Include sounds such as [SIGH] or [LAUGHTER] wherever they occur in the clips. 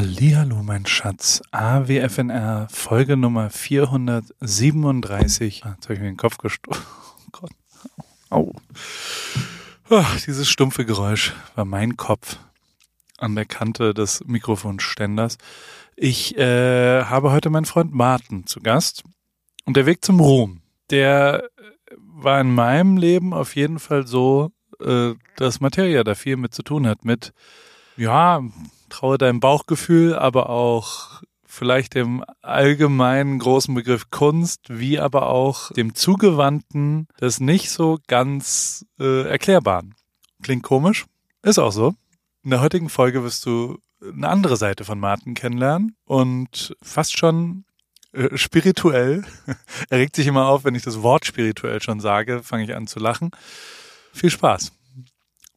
Hallihallo, mein Schatz. AWFNR, Folge Nummer 437. Ah, jetzt habe ich mir den Kopf gestoßen. Oh Gott. Au. Oh, dieses stumpfe Geräusch war mein Kopf an der Kante des Mikrofonständers. Ich äh, habe heute meinen Freund Martin zu Gast. Und der Weg zum Ruhm, der war in meinem Leben auf jeden Fall so, äh, dass Materia da viel mit zu tun hat. Mit, ja, traue deinem Bauchgefühl, aber auch vielleicht dem allgemeinen großen Begriff Kunst, wie aber auch dem Zugewandten des nicht so ganz äh, erklärbaren. Klingt komisch, ist auch so. In der heutigen Folge wirst du eine andere Seite von Martin kennenlernen und fast schon äh, spirituell. [LAUGHS] er regt sich immer auf, wenn ich das Wort spirituell schon sage, fange ich an zu lachen. Viel Spaß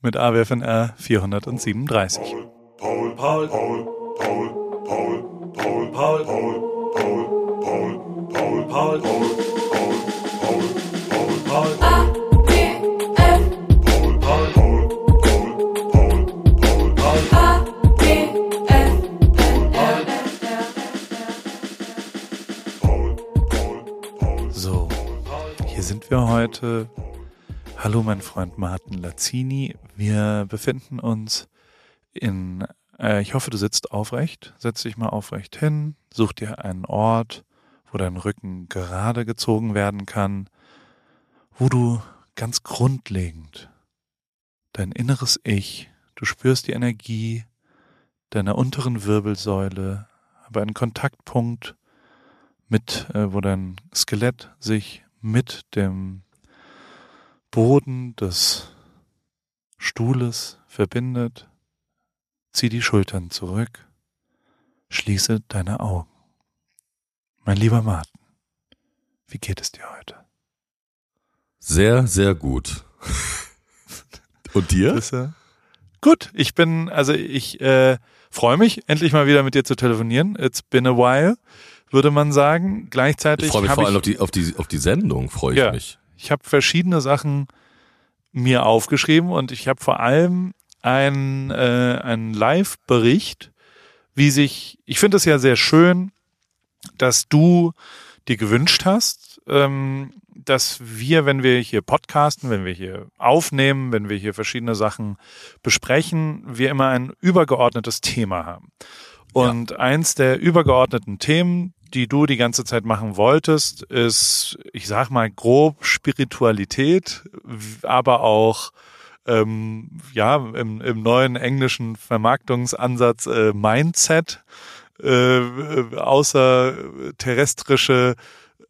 mit AWFNR 437. Paul, Paul, Paul, Paul, Paul, Paul, Paul, Paul, Paul, Paul, Paul, Paul, Paul, Paul, Paul, Paul, Paul. So, hier sind wir heute. Hallo, mein Freund Martin Lazzini. Wir befinden uns in, äh, ich hoffe, du sitzt aufrecht. Setz dich mal aufrecht hin, such dir einen Ort, wo dein Rücken gerade gezogen werden kann, wo du ganz grundlegend dein inneres Ich, du spürst die Energie deiner unteren Wirbelsäule, aber einen Kontaktpunkt mit, äh, wo dein Skelett sich mit dem Boden des Stuhles verbindet. Zieh die Schultern zurück, schließe deine Augen. Mein lieber Martin, wie geht es dir heute? Sehr, sehr gut. Und dir? Gut, ich bin, also ich äh, freue mich, endlich mal wieder mit dir zu telefonieren. It's been a while, würde man sagen. Gleichzeitig. Ich freue mich vor allem auf die, auf die, auf die Sendung, freue ich ja, mich. Ich habe verschiedene Sachen mir aufgeschrieben und ich habe vor allem ein, äh, ein Live-Bericht, wie sich, ich finde es ja sehr schön, dass du dir gewünscht hast, ähm, dass wir, wenn wir hier podcasten, wenn wir hier aufnehmen, wenn wir hier verschiedene Sachen besprechen, wir immer ein übergeordnetes Thema haben. Und ja. eins der übergeordneten Themen, die du die ganze Zeit machen wolltest, ist, ich sag mal, grob Spiritualität, aber auch ähm, ja, im, im neuen englischen Vermarktungsansatz äh, Mindset, äh, außerterrestrische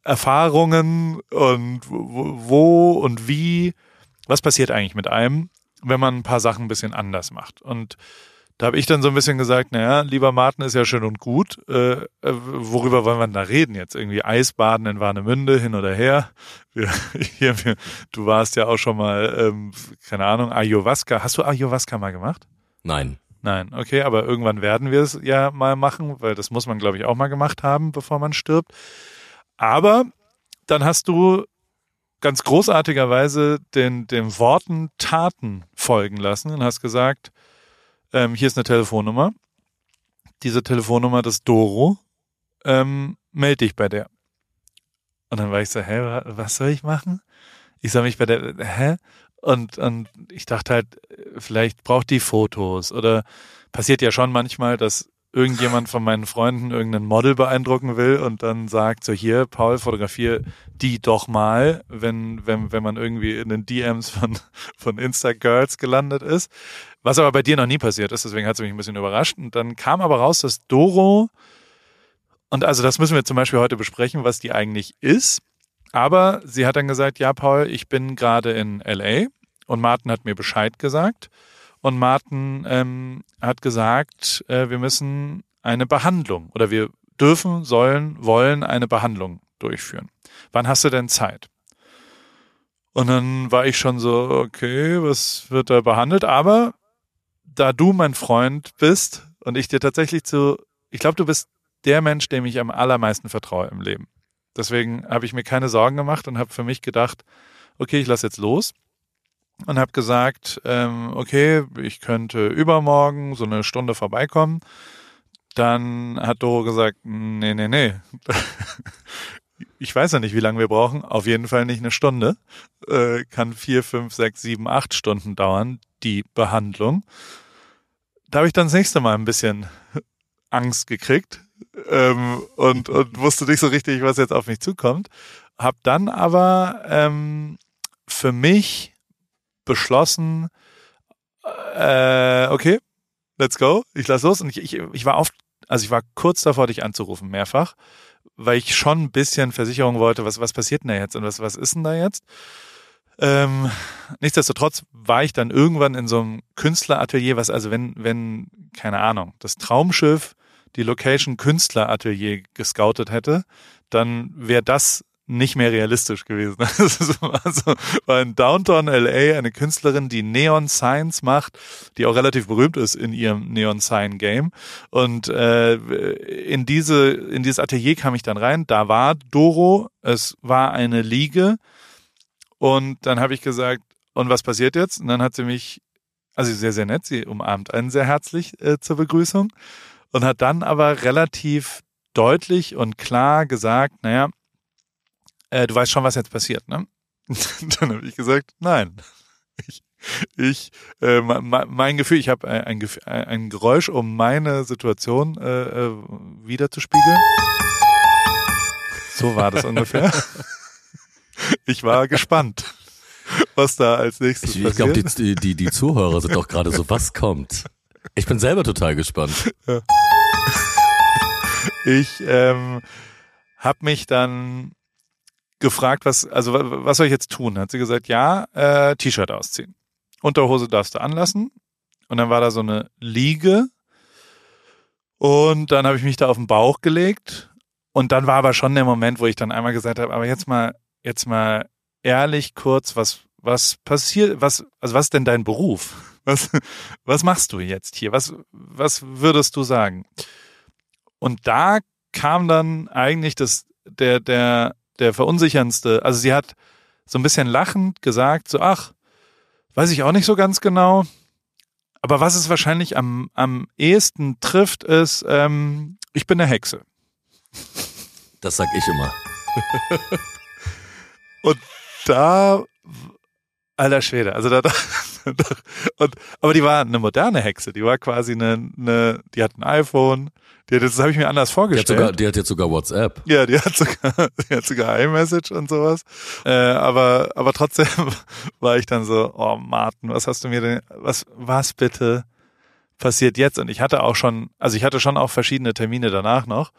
Erfahrungen und wo und wie, was passiert eigentlich mit einem, wenn man ein paar Sachen ein bisschen anders macht. Und da habe ich dann so ein bisschen gesagt, naja, lieber Martin ist ja schön und gut. Äh, äh, worüber wollen wir denn da reden jetzt? Irgendwie Eisbaden in Warnemünde hin oder her. Wir, [LAUGHS] hier, wir, du warst ja auch schon mal, ähm, keine Ahnung, Ayahuasca. Hast du Ayahuasca mal gemacht? Nein. Nein, okay, aber irgendwann werden wir es ja mal machen, weil das muss man, glaube ich, auch mal gemacht haben, bevor man stirbt. Aber dann hast du ganz großartigerweise den, den Worten Taten folgen lassen und hast gesagt, ähm, hier ist eine Telefonnummer. Diese Telefonnummer, das Doro, ähm, melde dich bei der. Und dann war ich so, hä, was soll ich machen? Ich soll mich bei der, hä? Und, und ich dachte halt, vielleicht braucht die Fotos oder passiert ja schon manchmal, dass irgendjemand von meinen Freunden irgendein Model beeindrucken will und dann sagt so hier, Paul, fotografier die doch mal, wenn, wenn, wenn man irgendwie in den DMs von, von Insta-Girls gelandet ist. Was aber bei dir noch nie passiert ist, deswegen hat es mich ein bisschen überrascht. Und dann kam aber raus, dass Doro, und also das müssen wir zum Beispiel heute besprechen, was die eigentlich ist. Aber sie hat dann gesagt, ja, Paul, ich bin gerade in LA und Martin hat mir Bescheid gesagt. Und Martin ähm, hat gesagt, äh, wir müssen eine Behandlung oder wir dürfen, sollen, wollen eine Behandlung durchführen. Wann hast du denn Zeit? Und dann war ich schon so, okay, was wird da behandelt? Aber da du mein Freund bist und ich dir tatsächlich zu, ich glaube, du bist der Mensch, dem ich am allermeisten vertraue im Leben. Deswegen habe ich mir keine Sorgen gemacht und habe für mich gedacht, okay, ich lasse jetzt los und habe gesagt, ähm, okay, ich könnte übermorgen so eine Stunde vorbeikommen. dann hat Doro gesagt, nee, nee, nee. [LAUGHS] Ich weiß ja nicht, wie lange wir brauchen. Auf jeden Fall nicht eine Stunde. Äh, kann vier, fünf, sechs, sieben, acht Stunden dauern, die Behandlung. Da habe ich dann das nächste Mal ein bisschen [LAUGHS] Angst gekriegt ähm, und, und wusste nicht so richtig, was jetzt auf mich zukommt. Hab dann aber ähm, für mich beschlossen, äh, okay, let's go, ich lass los. Und ich, ich, ich war oft, also ich war kurz davor, dich anzurufen, mehrfach, weil ich schon ein bisschen Versicherung wollte, was, was passiert denn da jetzt und was, was ist denn da jetzt? Ähm, nichtsdestotrotz war ich dann irgendwann in so einem Künstleratelier, was also wenn, wenn, keine Ahnung, das Traumschiff die Location Künstleratelier gescoutet hätte, dann wäre das nicht mehr realistisch gewesen. [LAUGHS] also war in Downtown LA eine Künstlerin, die Neon Science macht, die auch relativ berühmt ist in ihrem Neon Sign Game. Und äh, in diese in dieses Atelier kam ich dann rein. Da war Doro. Es war eine Liege. Und dann habe ich gesagt, und was passiert jetzt? Und dann hat sie mich, also sehr sehr nett, sie umarmt einen sehr herzlich äh, zur Begrüßung und hat dann aber relativ deutlich und klar gesagt, naja, äh, du weißt schon, was jetzt passiert, ne? [LAUGHS] dann habe ich gesagt, nein. Ich, ich äh, mein Gefühl, ich habe ein, ein, ein, Geräusch, um meine Situation äh, äh, wiederzuspiegeln. So war das ungefähr. [LAUGHS] Ich war gespannt, was da als nächstes ich, passiert. Ich glaube, die, die, die Zuhörer sind doch gerade so, was kommt? Ich bin selber total gespannt. Ja. Ich ähm, habe mich dann gefragt, was, also was soll ich jetzt tun? Hat sie gesagt, ja, äh, T-Shirt ausziehen. Unterhose darfst du anlassen. Und dann war da so eine Liege. Und dann habe ich mich da auf den Bauch gelegt. Und dann war aber schon der Moment, wo ich dann einmal gesagt habe, aber jetzt mal, jetzt mal ehrlich kurz, was, was passiert, was, also was ist denn dein Beruf? [LAUGHS] Was, was machst du jetzt hier? Was, was würdest du sagen? Und da kam dann eigentlich das, der, der, der verunsicherndste. Also sie hat so ein bisschen lachend gesagt, so, ach, weiß ich auch nicht so ganz genau. Aber was es wahrscheinlich am, am ehesten trifft, ist, ähm, ich bin eine Hexe. Das sag ich immer. [LAUGHS] Und da, alter Schwede, also da, da [LAUGHS] und, aber die war eine moderne Hexe, die war quasi eine, eine die hat ein iPhone, die hat, das habe ich mir anders vorgestellt. Die hat, sogar, die hat jetzt sogar WhatsApp. Ja, die hat sogar, [LAUGHS] die hat sogar iMessage und sowas. Äh, aber, aber trotzdem [LAUGHS] war ich dann so, oh Martin, was hast du mir denn, was, was bitte passiert jetzt? Und ich hatte auch schon, also ich hatte schon auch verschiedene Termine danach noch.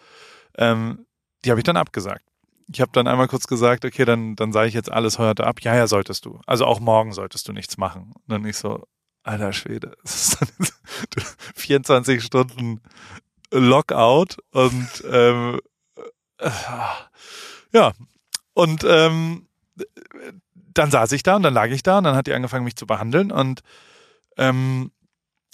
Ähm, die habe ich dann abgesagt. Ich habe dann einmal kurz gesagt, okay, dann, dann sage ich jetzt alles heute ab. Ja, ja, solltest du. Also auch morgen solltest du nichts machen. Und dann nicht so, alter Schwede, [LAUGHS] 24 Stunden Lockout und ähm, äh, ja, und ähm, dann saß ich da und dann lag ich da und dann hat die angefangen, mich zu behandeln und ähm,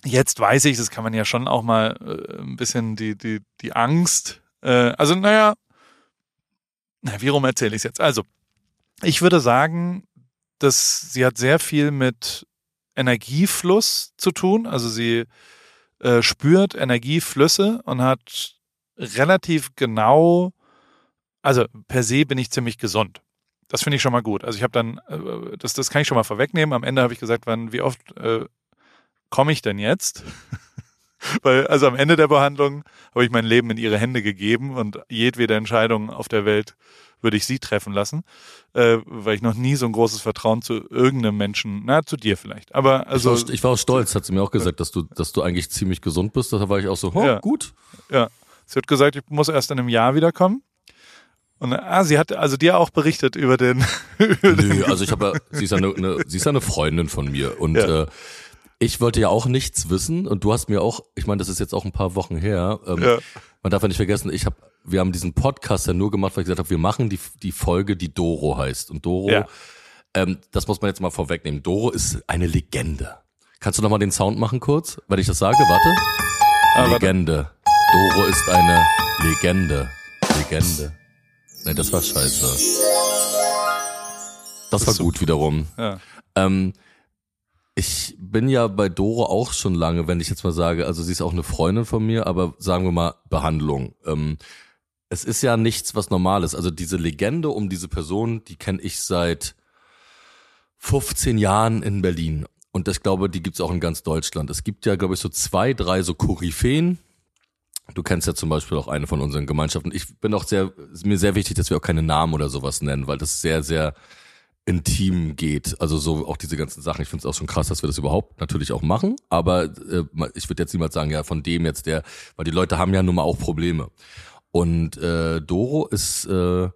jetzt weiß ich, das kann man ja schon auch mal äh, ein bisschen die, die, die Angst, äh, also naja, na, wie rum erzähle ich es jetzt? Also, ich würde sagen, dass sie hat sehr viel mit Energiefluss zu tun, also sie äh, spürt Energieflüsse und hat relativ genau, also per se bin ich ziemlich gesund. Das finde ich schon mal gut. Also ich habe dann, äh, das, das kann ich schon mal vorwegnehmen. Am Ende habe ich gesagt, wann, wie oft äh, komme ich denn jetzt? Weil, also am Ende der Behandlung habe ich mein Leben in ihre Hände gegeben und jedwede Entscheidung auf der Welt würde ich sie treffen lassen, äh, weil ich noch nie so ein großes Vertrauen zu irgendeinem Menschen, na, zu dir vielleicht. Aber also. Ich war, ich war auch stolz, hat sie mir auch gesagt, dass du, dass du eigentlich ziemlich gesund bist. Da war ich auch so, oh, ja. gut. Ja. Sie hat gesagt, ich muss erst in einem Jahr wiederkommen. Und ah, sie hat also dir auch berichtet über den. [LAUGHS] über Nö, also ich habe, sie ist ja eine, eine, sie ist ja eine Freundin von mir und ja. äh, ich wollte ja auch nichts wissen und du hast mir auch, ich meine, das ist jetzt auch ein paar Wochen her. Ähm, ja. Man darf ja nicht vergessen, ich habe wir haben diesen Podcast ja nur gemacht, weil ich gesagt habe, wir machen die, die Folge, die Doro heißt. Und Doro, ja. ähm, das muss man jetzt mal vorwegnehmen. Doro ist eine Legende. Kannst du noch mal den Sound machen kurz, weil ich das sage? Warte. Ah, Legende. Warte. Doro ist eine Legende. Legende. Nee, das war scheiße. Das, das war gut wiederum. Ja. Ähm, Ich bin ja bei Doro auch schon lange, wenn ich jetzt mal sage, also sie ist auch eine Freundin von mir, aber sagen wir mal Behandlung. Ähm, es ist ja nichts, was Normales. Also diese Legende um diese Person, die kenne ich seit 15 Jahren in Berlin. Und ich glaube, die gibt's auch in ganz Deutschland. Es gibt ja, glaube ich, so zwei, drei so Koryphäen. Du kennst ja zum Beispiel auch eine von unseren Gemeinschaften. Ich bin auch sehr, mir sehr wichtig, dass wir auch keine Namen oder sowas nennen, weil das sehr, sehr intim geht. Also so auch diese ganzen Sachen. Ich finde es auch schon krass, dass wir das überhaupt natürlich auch machen. Aber äh, ich würde jetzt niemals sagen, ja, von dem jetzt der, weil die Leute haben ja nun mal auch Probleme. Und äh, Doro ist, äh,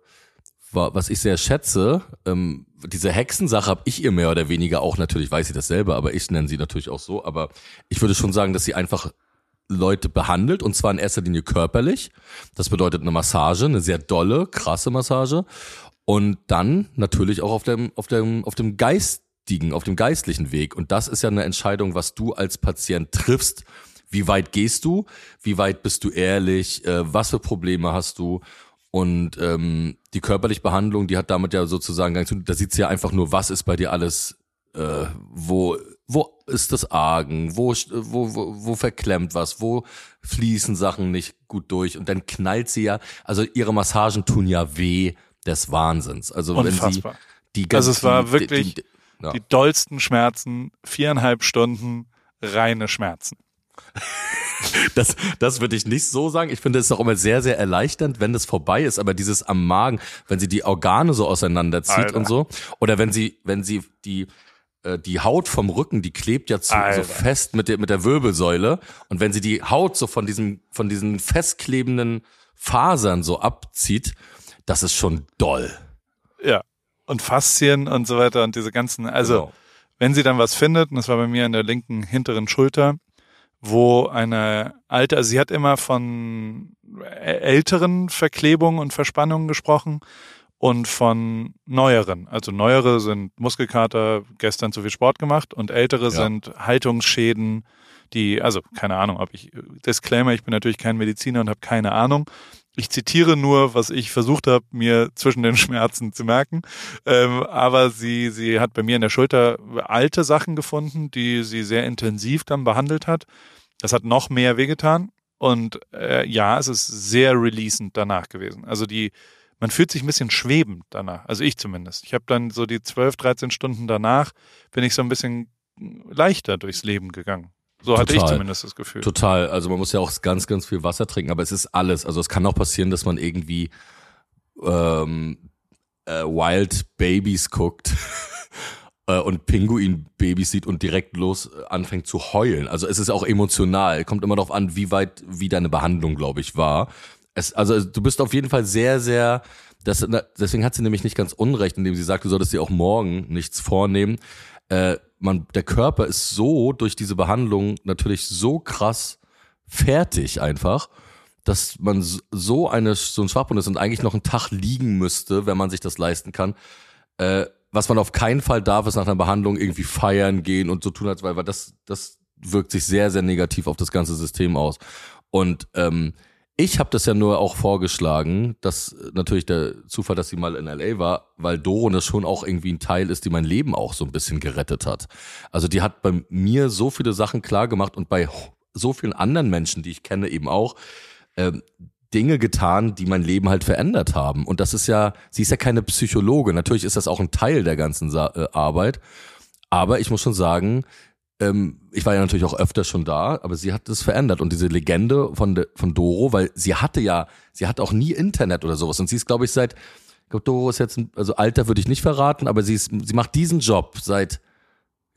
war, was ich sehr schätze, ähm, diese Hexensache habe ich ihr mehr oder weniger auch natürlich, weiß sie das selber, aber ich nenne sie natürlich auch so. Aber ich würde schon sagen, dass sie einfach Leute behandelt und zwar in erster Linie körperlich. Das bedeutet eine Massage, eine sehr dolle, krasse Massage und dann natürlich auch auf dem auf dem auf dem geistigen, auf dem geistlichen Weg und das ist ja eine Entscheidung, was du als Patient triffst. Wie weit gehst du? Wie weit bist du ehrlich? Äh, was für Probleme hast du? Und ähm, die körperliche Behandlung, die hat damit ja sozusagen, da sieht sie ja einfach nur, was ist bei dir alles, äh, wo wo ist das Argen, wo, wo, wo, wo verklemmt was, wo fließen Sachen nicht gut durch und dann knallt sie ja, also ihre Massagen tun ja weh des Wahnsinns. Also Unfassbar. wenn sie die ganzen, Also es war wirklich die, die, ja. die dollsten Schmerzen, viereinhalb Stunden reine Schmerzen. [LAUGHS] das, das würde ich nicht so sagen. Ich finde es auch immer sehr, sehr erleichternd, wenn das vorbei ist. Aber dieses am Magen, wenn sie die Organe so auseinanderzieht Alter. und so, oder wenn sie, wenn sie die äh, die Haut vom Rücken, die klebt ja zu, so fest mit der, mit der Wirbelsäule. Und wenn sie die Haut so von diesem, von diesen festklebenden Fasern so abzieht, das ist schon doll. Ja. Und Faszien und so weiter und diese ganzen, also, genau. wenn sie dann was findet, und das war bei mir in der linken hinteren Schulter, wo eine alte, also sie hat immer von älteren Verklebungen und Verspannungen gesprochen und von neueren. Also neuere sind Muskelkater, gestern zu viel Sport gemacht und ältere ja. sind Haltungsschäden, die, also keine Ahnung, ob ich, Disclaimer, ich bin natürlich kein Mediziner und habe keine Ahnung. Ich zitiere nur, was ich versucht habe, mir zwischen den [LAUGHS] Schmerzen zu merken. Ähm, aber sie, sie hat bei mir in der Schulter alte Sachen gefunden, die sie sehr intensiv dann behandelt hat. Das hat noch mehr wehgetan. Und äh, ja, es ist sehr releasend danach gewesen. Also die, man fühlt sich ein bisschen schwebend danach. Also ich zumindest. Ich habe dann so die 12, 13 Stunden danach, bin ich so ein bisschen leichter durchs Leben gegangen. So hatte ich zumindest das Gefühl. Total. Also man muss ja auch ganz, ganz viel Wasser trinken, aber es ist alles. Also es kann auch passieren, dass man irgendwie ähm, äh, Wild Babies guckt [LAUGHS] äh, und Pinguin-Babys sieht und direkt los äh, anfängt zu heulen. Also es ist auch emotional. Kommt immer darauf an, wie weit, wie deine Behandlung, glaube ich, war. Es, also du bist auf jeden Fall sehr, sehr, das, deswegen hat sie nämlich nicht ganz unrecht, indem sie sagt, du solltest dir auch morgen nichts vornehmen. Äh, man, der Körper ist so durch diese Behandlung natürlich so krass fertig einfach, dass man so eine so ein Schwachpunkt ist und eigentlich noch einen Tag liegen müsste, wenn man sich das leisten kann. Äh, was man auf keinen Fall darf, ist nach einer Behandlung irgendwie feiern gehen und so tun, als weil, weil das das wirkt sich sehr sehr negativ auf das ganze System aus. Und ähm, ich habe das ja nur auch vorgeschlagen, dass natürlich der Zufall, dass sie mal in LA war, weil Doro das schon auch irgendwie ein Teil ist, die mein Leben auch so ein bisschen gerettet hat. Also die hat bei mir so viele Sachen klar gemacht und bei so vielen anderen Menschen, die ich kenne, eben auch äh, Dinge getan, die mein Leben halt verändert haben. Und das ist ja, sie ist ja keine Psychologe. Natürlich ist das auch ein Teil der ganzen Sa äh, Arbeit. Aber ich muss schon sagen, ähm, ich war ja natürlich auch öfter schon da, aber sie hat das verändert und diese Legende von de, von Doro, weil sie hatte ja, sie hat auch nie Internet oder sowas und sie ist, glaube ich, seit, ich glaube, Doro ist jetzt, ein, also Alter würde ich nicht verraten, aber sie ist, sie macht diesen Job seit,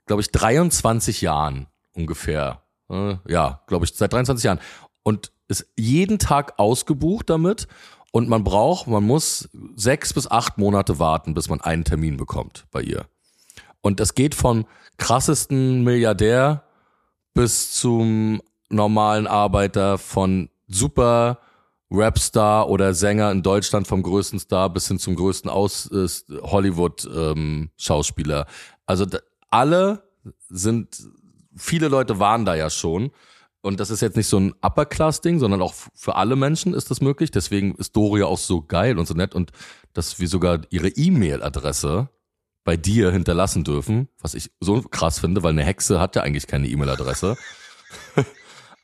glaube ich, 23 Jahren ungefähr. Äh, ja, glaube ich, seit 23 Jahren und ist jeden Tag ausgebucht damit und man braucht, man muss sechs bis acht Monate warten, bis man einen Termin bekommt bei ihr. Und das geht von krassesten Milliardär bis zum normalen Arbeiter von super Rapstar oder Sänger in Deutschland vom größten Star bis hin zum größten Aus äh, Hollywood ähm, Schauspieler. Also alle sind viele Leute waren da ja schon und das ist jetzt nicht so ein Upper Class Ding, sondern auch für alle Menschen ist das möglich. Deswegen ist Doria auch so geil und so nett und dass wir sogar ihre E-Mail Adresse bei dir hinterlassen dürfen, was ich so krass finde, weil eine Hexe hat ja eigentlich keine E-Mail-Adresse. [LAUGHS]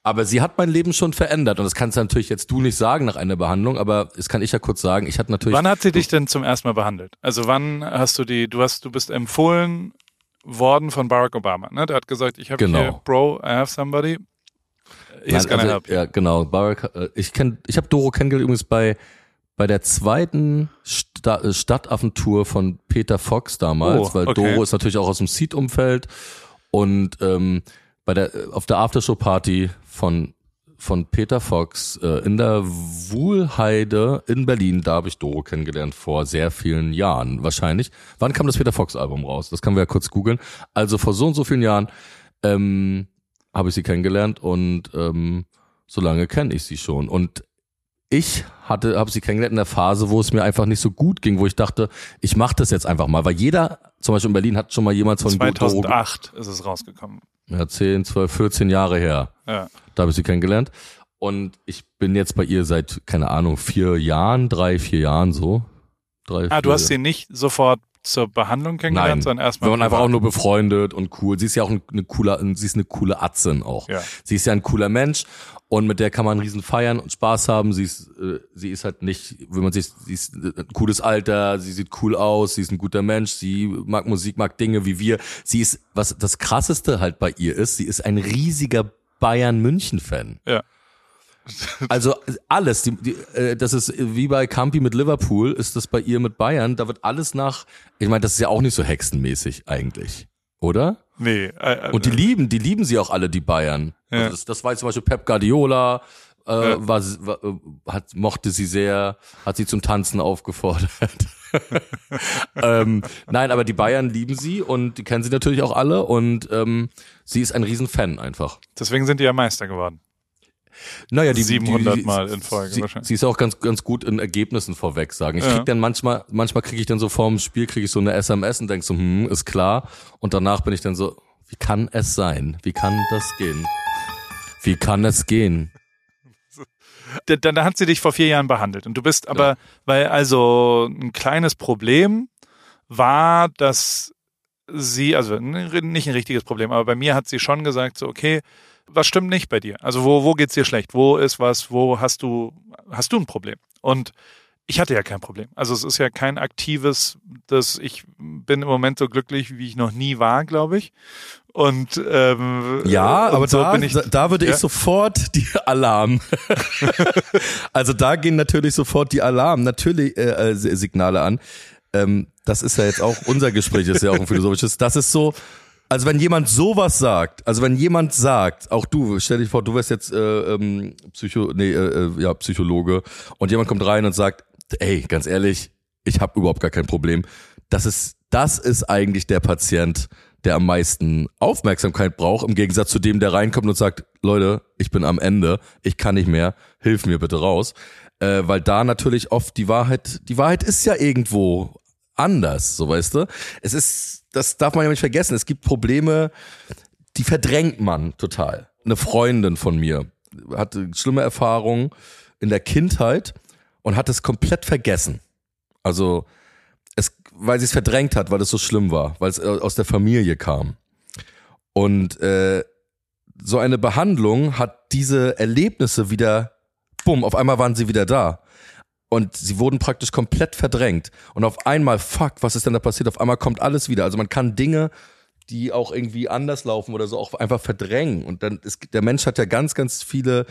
aber sie hat mein Leben schon verändert und das kannst du natürlich jetzt du nicht sagen nach einer Behandlung, aber das kann ich ja kurz sagen. Ich hatte natürlich. Wann hat sie dich denn zum ersten Mal behandelt? Also wann hast du die? Du hast, du bist empfohlen worden von Barack Obama. Ne? Der hat gesagt, ich habe Genau. hier, Bro, I have somebody. He's Nein, gonna also, help. you. Ja, genau. Barack, äh, ich kenn, ich habe Doro kennengelernt übrigens bei bei der zweiten Sta äh, Stadtaffentour von Peter Fox damals, Oh, weil okay. Doro ist natürlich auch aus dem Seed-Umfeld und ähm, bei der äh, auf der Aftershow-Party von von Peter Fox äh, in der Wuhlheide in Berlin, da habe ich Doro kennengelernt vor sehr vielen Jahren wahrscheinlich. Wann kam das Peter Fox Album raus? Das können wir ja kurz googeln. Also vor so und so vielen Jahren ähm, habe ich sie kennengelernt und ähm, so lange kenne ich sie schon. Und ich hatte, habe sie kennengelernt in der Phase, wo es mir einfach nicht so gut ging, wo ich dachte, ich mache das jetzt einfach mal, weil jeder, zum Beispiel in Berlin, hat schon mal jemand von Doro, 2008 ist es rausgekommen. ja, 10, 12, 14 Jahre her. Ja. Da habe ich sie kennengelernt. Und ich bin jetzt bei ihr seit, keine Ahnung, vier Jahren, drei, vier Jahren so. Drei, Ah, du hast sie nicht sofort zur Behandlung kennengelernt, Nein, sondern wir erstmal. waren einfach auch nur befreundet und cool. Sie ist ja auch eine coole, sie ist eine coole Atzin auch. Ja. Sie ist ja ein cooler Mensch und mit der kann man riesen feiern und Spaß haben. Sie ist, äh, sie ist halt nicht, wenn man sich, sie ist ein cooles Alter, sie sieht cool aus, sie ist ein guter Mensch, sie mag Musik, mag Dinge wie wir. Sie ist, was das krasseste halt bei ihr ist, sie ist ein riesiger Bayern-München-Fan. Ja. [LAUGHS] Also alles, die, die, äh, das ist wie bei Campi mit Liverpool, ist das bei ihr mit Bayern, da wird alles nach, ich meine, das ist ja auch nicht so hexenmäßig eigentlich, oder? Nee. Äh, Und die lieben, die lieben sie auch alle, die Bayern. Ja. Also das, das war jetzt zum Beispiel Pep Guardiola, äh, Ja. war, war, äh, hat, mochte sie sehr, hat sie zum Tanzen aufgefordert. [LAUGHS] ähm, nein, aber die Bayern lieben sie und die kennen sie natürlich auch alle und ähm, sie ist ein Riesenfan einfach. deswegen sind die ja Meister geworden. Naja, die 700 die, Mal in Folge sie, wahrscheinlich. Sie ist auch ganz ganz gut in Ergebnissen vorweg sagen. Ich Ja. krieg dann manchmal manchmal kriege ich dann so vorm Spiel kriege ich so eine SMS und denk so, hm, ist klar und danach bin ich dann so, wie kann es sein? Wie kann das gehen? Wie kann es gehen? [LAUGHS] Da, da, da hat sie dich vor vier Jahren behandelt. Und du bist aber, weil also ein kleines Problem war, dass sie, also nicht ein richtiges Problem, aber bei mir hat sie schon gesagt, so, okay, was stimmt nicht bei dir? Also wo, wo geht's dir schlecht? Wo ist was? Wo hast du, hast du ein Problem? Und ich hatte ja kein Problem. Also es ist ja kein aktives, das ich bin im Moment so glücklich, wie ich noch nie war, glaube ich. Und ähm, Ja, und aber so da, ich, da, da würde Ja. ich sofort die Alarm. [LAUGHS] also da gehen natürlich sofort die Alarm, natürlich äh, äh, Signale an. Ähm, das ist ja jetzt auch unser Gespräch, ist ja auch ein philosophisches. Das ist so, also wenn jemand sowas sagt, also wenn jemand sagt, auch du, stell dich vor, du wärst jetzt äh, ähm, Psycho, nee, äh, äh, ja Psychologe und jemand kommt rein und sagt, ey, ganz ehrlich, ich habe überhaupt gar kein Problem. Das ist, das ist eigentlich der Patient, der am meisten Aufmerksamkeit braucht, im Gegensatz zu dem, der reinkommt und sagt, Leute, ich bin am Ende, ich kann nicht mehr, hilf mir bitte raus. Äh, weil da natürlich oft die Wahrheit, die Wahrheit ist ja irgendwo anders, so weißt du. Es ist, das darf man ja nicht vergessen, es gibt Probleme, die verdrängt man total. Eine Freundin von mir hatte schlimme Erfahrungen in der Kindheit und hat es komplett vergessen. Also es, weil sie es verdrängt hat, weil es so schlimm war, weil es äh, aus der Familie kam. Und äh, so eine Behandlung hat diese Erlebnisse wieder, bumm, auf einmal waren sie wieder da. Und sie wurden praktisch komplett verdrängt. Und auf einmal, fuck, was ist denn da passiert? Auf einmal kommt alles wieder. Also man kann Dinge, die auch irgendwie anders laufen oder so, auch einfach verdrängen. Und dann ist, der Mensch hat ja ganz, ganz viele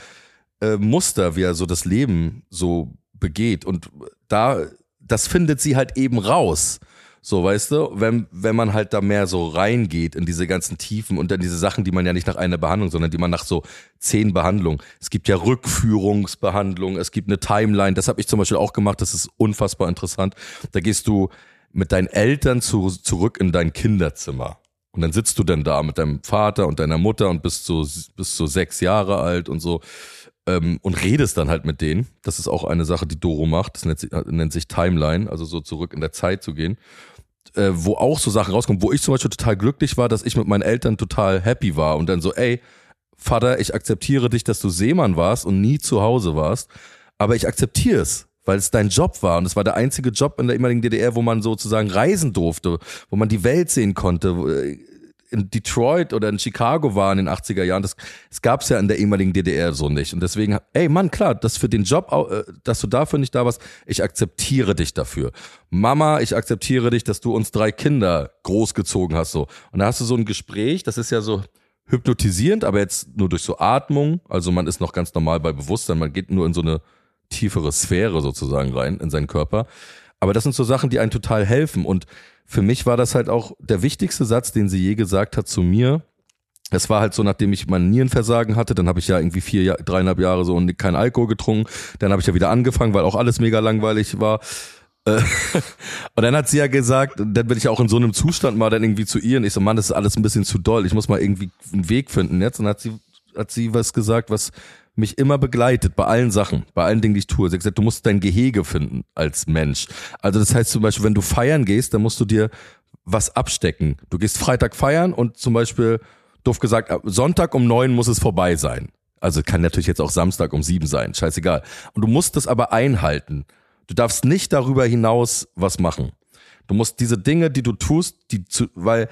äh, Muster, wie er so das Leben so begeht. Und da, das findet sie halt eben raus. So, weißt du, wenn, wenn man halt da mehr so reingeht in diese ganzen Tiefen und dann diese Sachen, die man ja nicht nach einer Behandlung, sondern die man nach so zehn Behandlungen. Es gibt ja Rückführungsbehandlung, es gibt eine Timeline, das habe ich zum Beispiel auch gemacht, das ist unfassbar interessant. Da gehst du mit deinen Eltern zu, zurück in dein Kinderzimmer. Und dann sitzt du dann da mit deinem Vater und deiner Mutter und bist so, bist so sechs Jahre alt und so ähm, und redest dann halt mit denen. Das ist auch eine Sache, die Doro macht. Das nennt nennt sich Timeline, also so zurück in der Zeit zu gehen. Äh, wo auch so Sachen rauskommen, wo ich zum Beispiel total glücklich war, dass ich mit meinen Eltern total happy war und dann so, ey, Vater, ich akzeptiere dich, dass du Seemann warst und nie zu Hause warst, aber ich akzeptiere es, weil es dein Job war und es war der einzige Job in der ehemaligen DDR, wo man sozusagen reisen durfte, wo man die Welt sehen konnte. In Detroit oder in Chicago war in den 80er Jahren, das, das gab es ja in der ehemaligen DDR so nicht. Und deswegen, ey Mann, klar, das für den Job, äh, dass du dafür nicht da warst, ich akzeptiere dich dafür. Mama, ich akzeptiere dich, dass du uns drei Kinder großgezogen hast. so. Und da hast du so ein Gespräch, das ist ja so hypnotisierend, aber jetzt nur durch so Atmung. Also man ist noch ganz normal bei Bewusstsein, man geht nur in so eine tiefere Sphäre sozusagen rein, in seinen Körper. Aber das sind so Sachen, die einen total helfen. Und für mich war das halt auch der wichtigste Satz, den sie je gesagt hat zu mir. Es war halt so, nachdem ich mein Nierenversagen hatte, dann habe ich ja irgendwie vier, dreieinhalb Jahre so und kein Alkohol getrunken. Dann habe ich ja wieder angefangen, weil auch alles mega langweilig war. Äh, [LAUGHS] und dann hat sie ja gesagt, dann bin ich auch in so einem Zustand mal dann irgendwie zu ihr und ich so, Mann, das ist alles ein bisschen zu doll. Ich muss mal irgendwie einen Weg finden jetzt. Und dann hat sie, hat sie was gesagt, was mich immer begleitet bei allen Sachen, bei allen Dingen, die ich tue. Sie hat gesagt, du musst dein Gehege finden als Mensch. Also das heißt zum Beispiel, wenn du feiern gehst, dann musst du dir was abstecken. Du gehst Freitag feiern und zum Beispiel, doof gesagt, Sonntag um neun muss es vorbei sein. Also kann natürlich jetzt auch Samstag um sieben sein, scheißegal. Und du musst das aber einhalten. Du darfst nicht darüber hinaus was machen. Du musst diese Dinge, die du tust, die zu, weil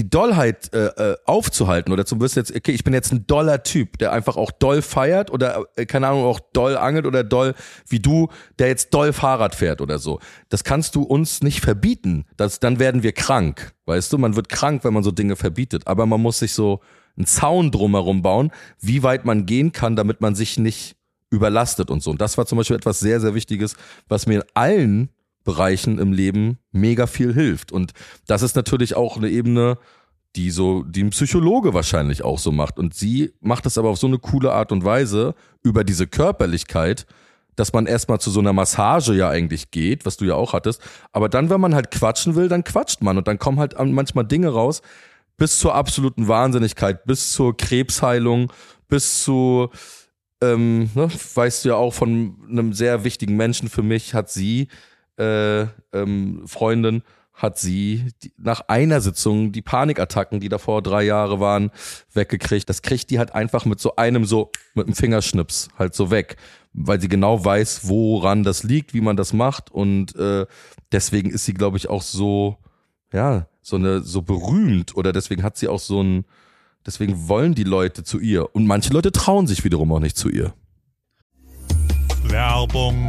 die Dollheit äh, äh, aufzuhalten oder zum Beispiel jetzt, okay, ich bin jetzt ein doller Typ, der einfach auch doll feiert oder äh, keine Ahnung auch doll angelt oder doll wie du, der jetzt doll Fahrrad fährt oder so. Das kannst du uns nicht verbieten. Das, dann werden wir krank, weißt du? Man wird krank, wenn man so Dinge verbietet. Aber man muss sich so einen Zaun drumherum bauen, wie weit man gehen kann, damit man sich nicht überlastet und so. Und das war zum Beispiel etwas sehr, sehr Wichtiges, was mir in allen Bereichen im Leben mega viel hilft. Und das ist natürlich auch eine Ebene, die so, die ein Psychologe wahrscheinlich auch so macht. Und sie macht das aber auf so eine coole Art und Weise über diese Körperlichkeit, dass man erstmal zu so einer Massage ja eigentlich geht, was du ja auch hattest. Aber dann, wenn man halt quatschen will, dann quatscht man und dann kommen halt manchmal Dinge raus, bis zur absoluten Wahnsinnigkeit, bis zur Krebsheilung, bis zu, ähm, ne, weißt du ja auch von einem sehr wichtigen Menschen für mich, hat sie äh, ähm, Freundin hat sie die, nach einer Sitzung die Panikattacken, die davor drei Jahre waren, weggekriegt. Das kriegt die halt einfach mit so einem so, mit einem Fingerschnips halt so weg, weil sie genau weiß, woran das liegt, wie man das macht und äh, deswegen ist sie, glaube ich, auch so, ja, so eine, so berühmt oder deswegen hat sie auch so ein, deswegen wollen die Leute zu ihr und manche Leute trauen sich wiederum auch nicht zu ihr. Werbung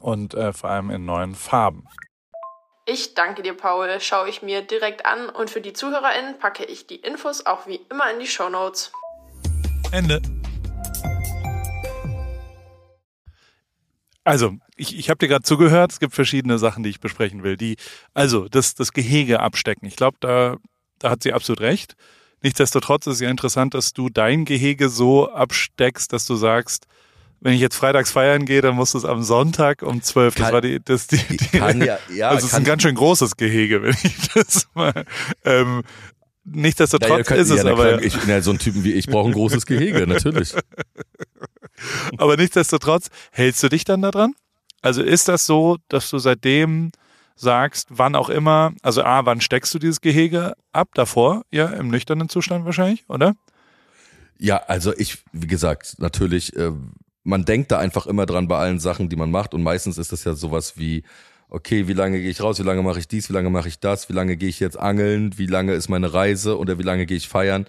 und äh, vor allem in neuen Farben. Ich danke dir, Paul. Schaue ich mir direkt an und für die ZuhörerInnen packe ich die Infos auch wie immer in die Show Notes. Ende. Also, ich, ich habe dir gerade zugehört, es gibt verschiedene Sachen, die ich besprechen will. Die, also, das, das Gehege abstecken. Ich glaube, da, da hat sie absolut recht. Nichtsdestotrotz ist es ja interessant, dass du dein Gehege so absteckst, dass du sagst, wenn ich jetzt freitags feiern gehe, dann muss es am Sonntag um zwölf. Das war die, das die, die kann ja, ja, das ist ein ganz schön großes Gehege, wenn ich [LAUGHS] das mal. Ähm, nichtsdestotrotz ja, ist es ja, aber. Kann, ich, ja, so ein Typen wie ich brauche ein großes Gehege, natürlich. [LAUGHS] aber nichtsdestotrotz hältst du dich dann da dran? Also ist das so, dass du seitdem sagst, wann auch immer, also A, wann steckst du dieses Gehege ab? Davor, ja, im nüchternen Zustand wahrscheinlich, oder? Ja, also ich, wie gesagt, natürlich, äh, man denkt da einfach immer dran bei allen Sachen, die man macht. Und meistens ist das ja sowas wie, okay, wie lange gehe ich raus, wie lange mache ich dies, wie lange mache ich das, wie lange gehe ich jetzt angeln, wie lange ist meine Reise oder wie lange gehe ich feiern.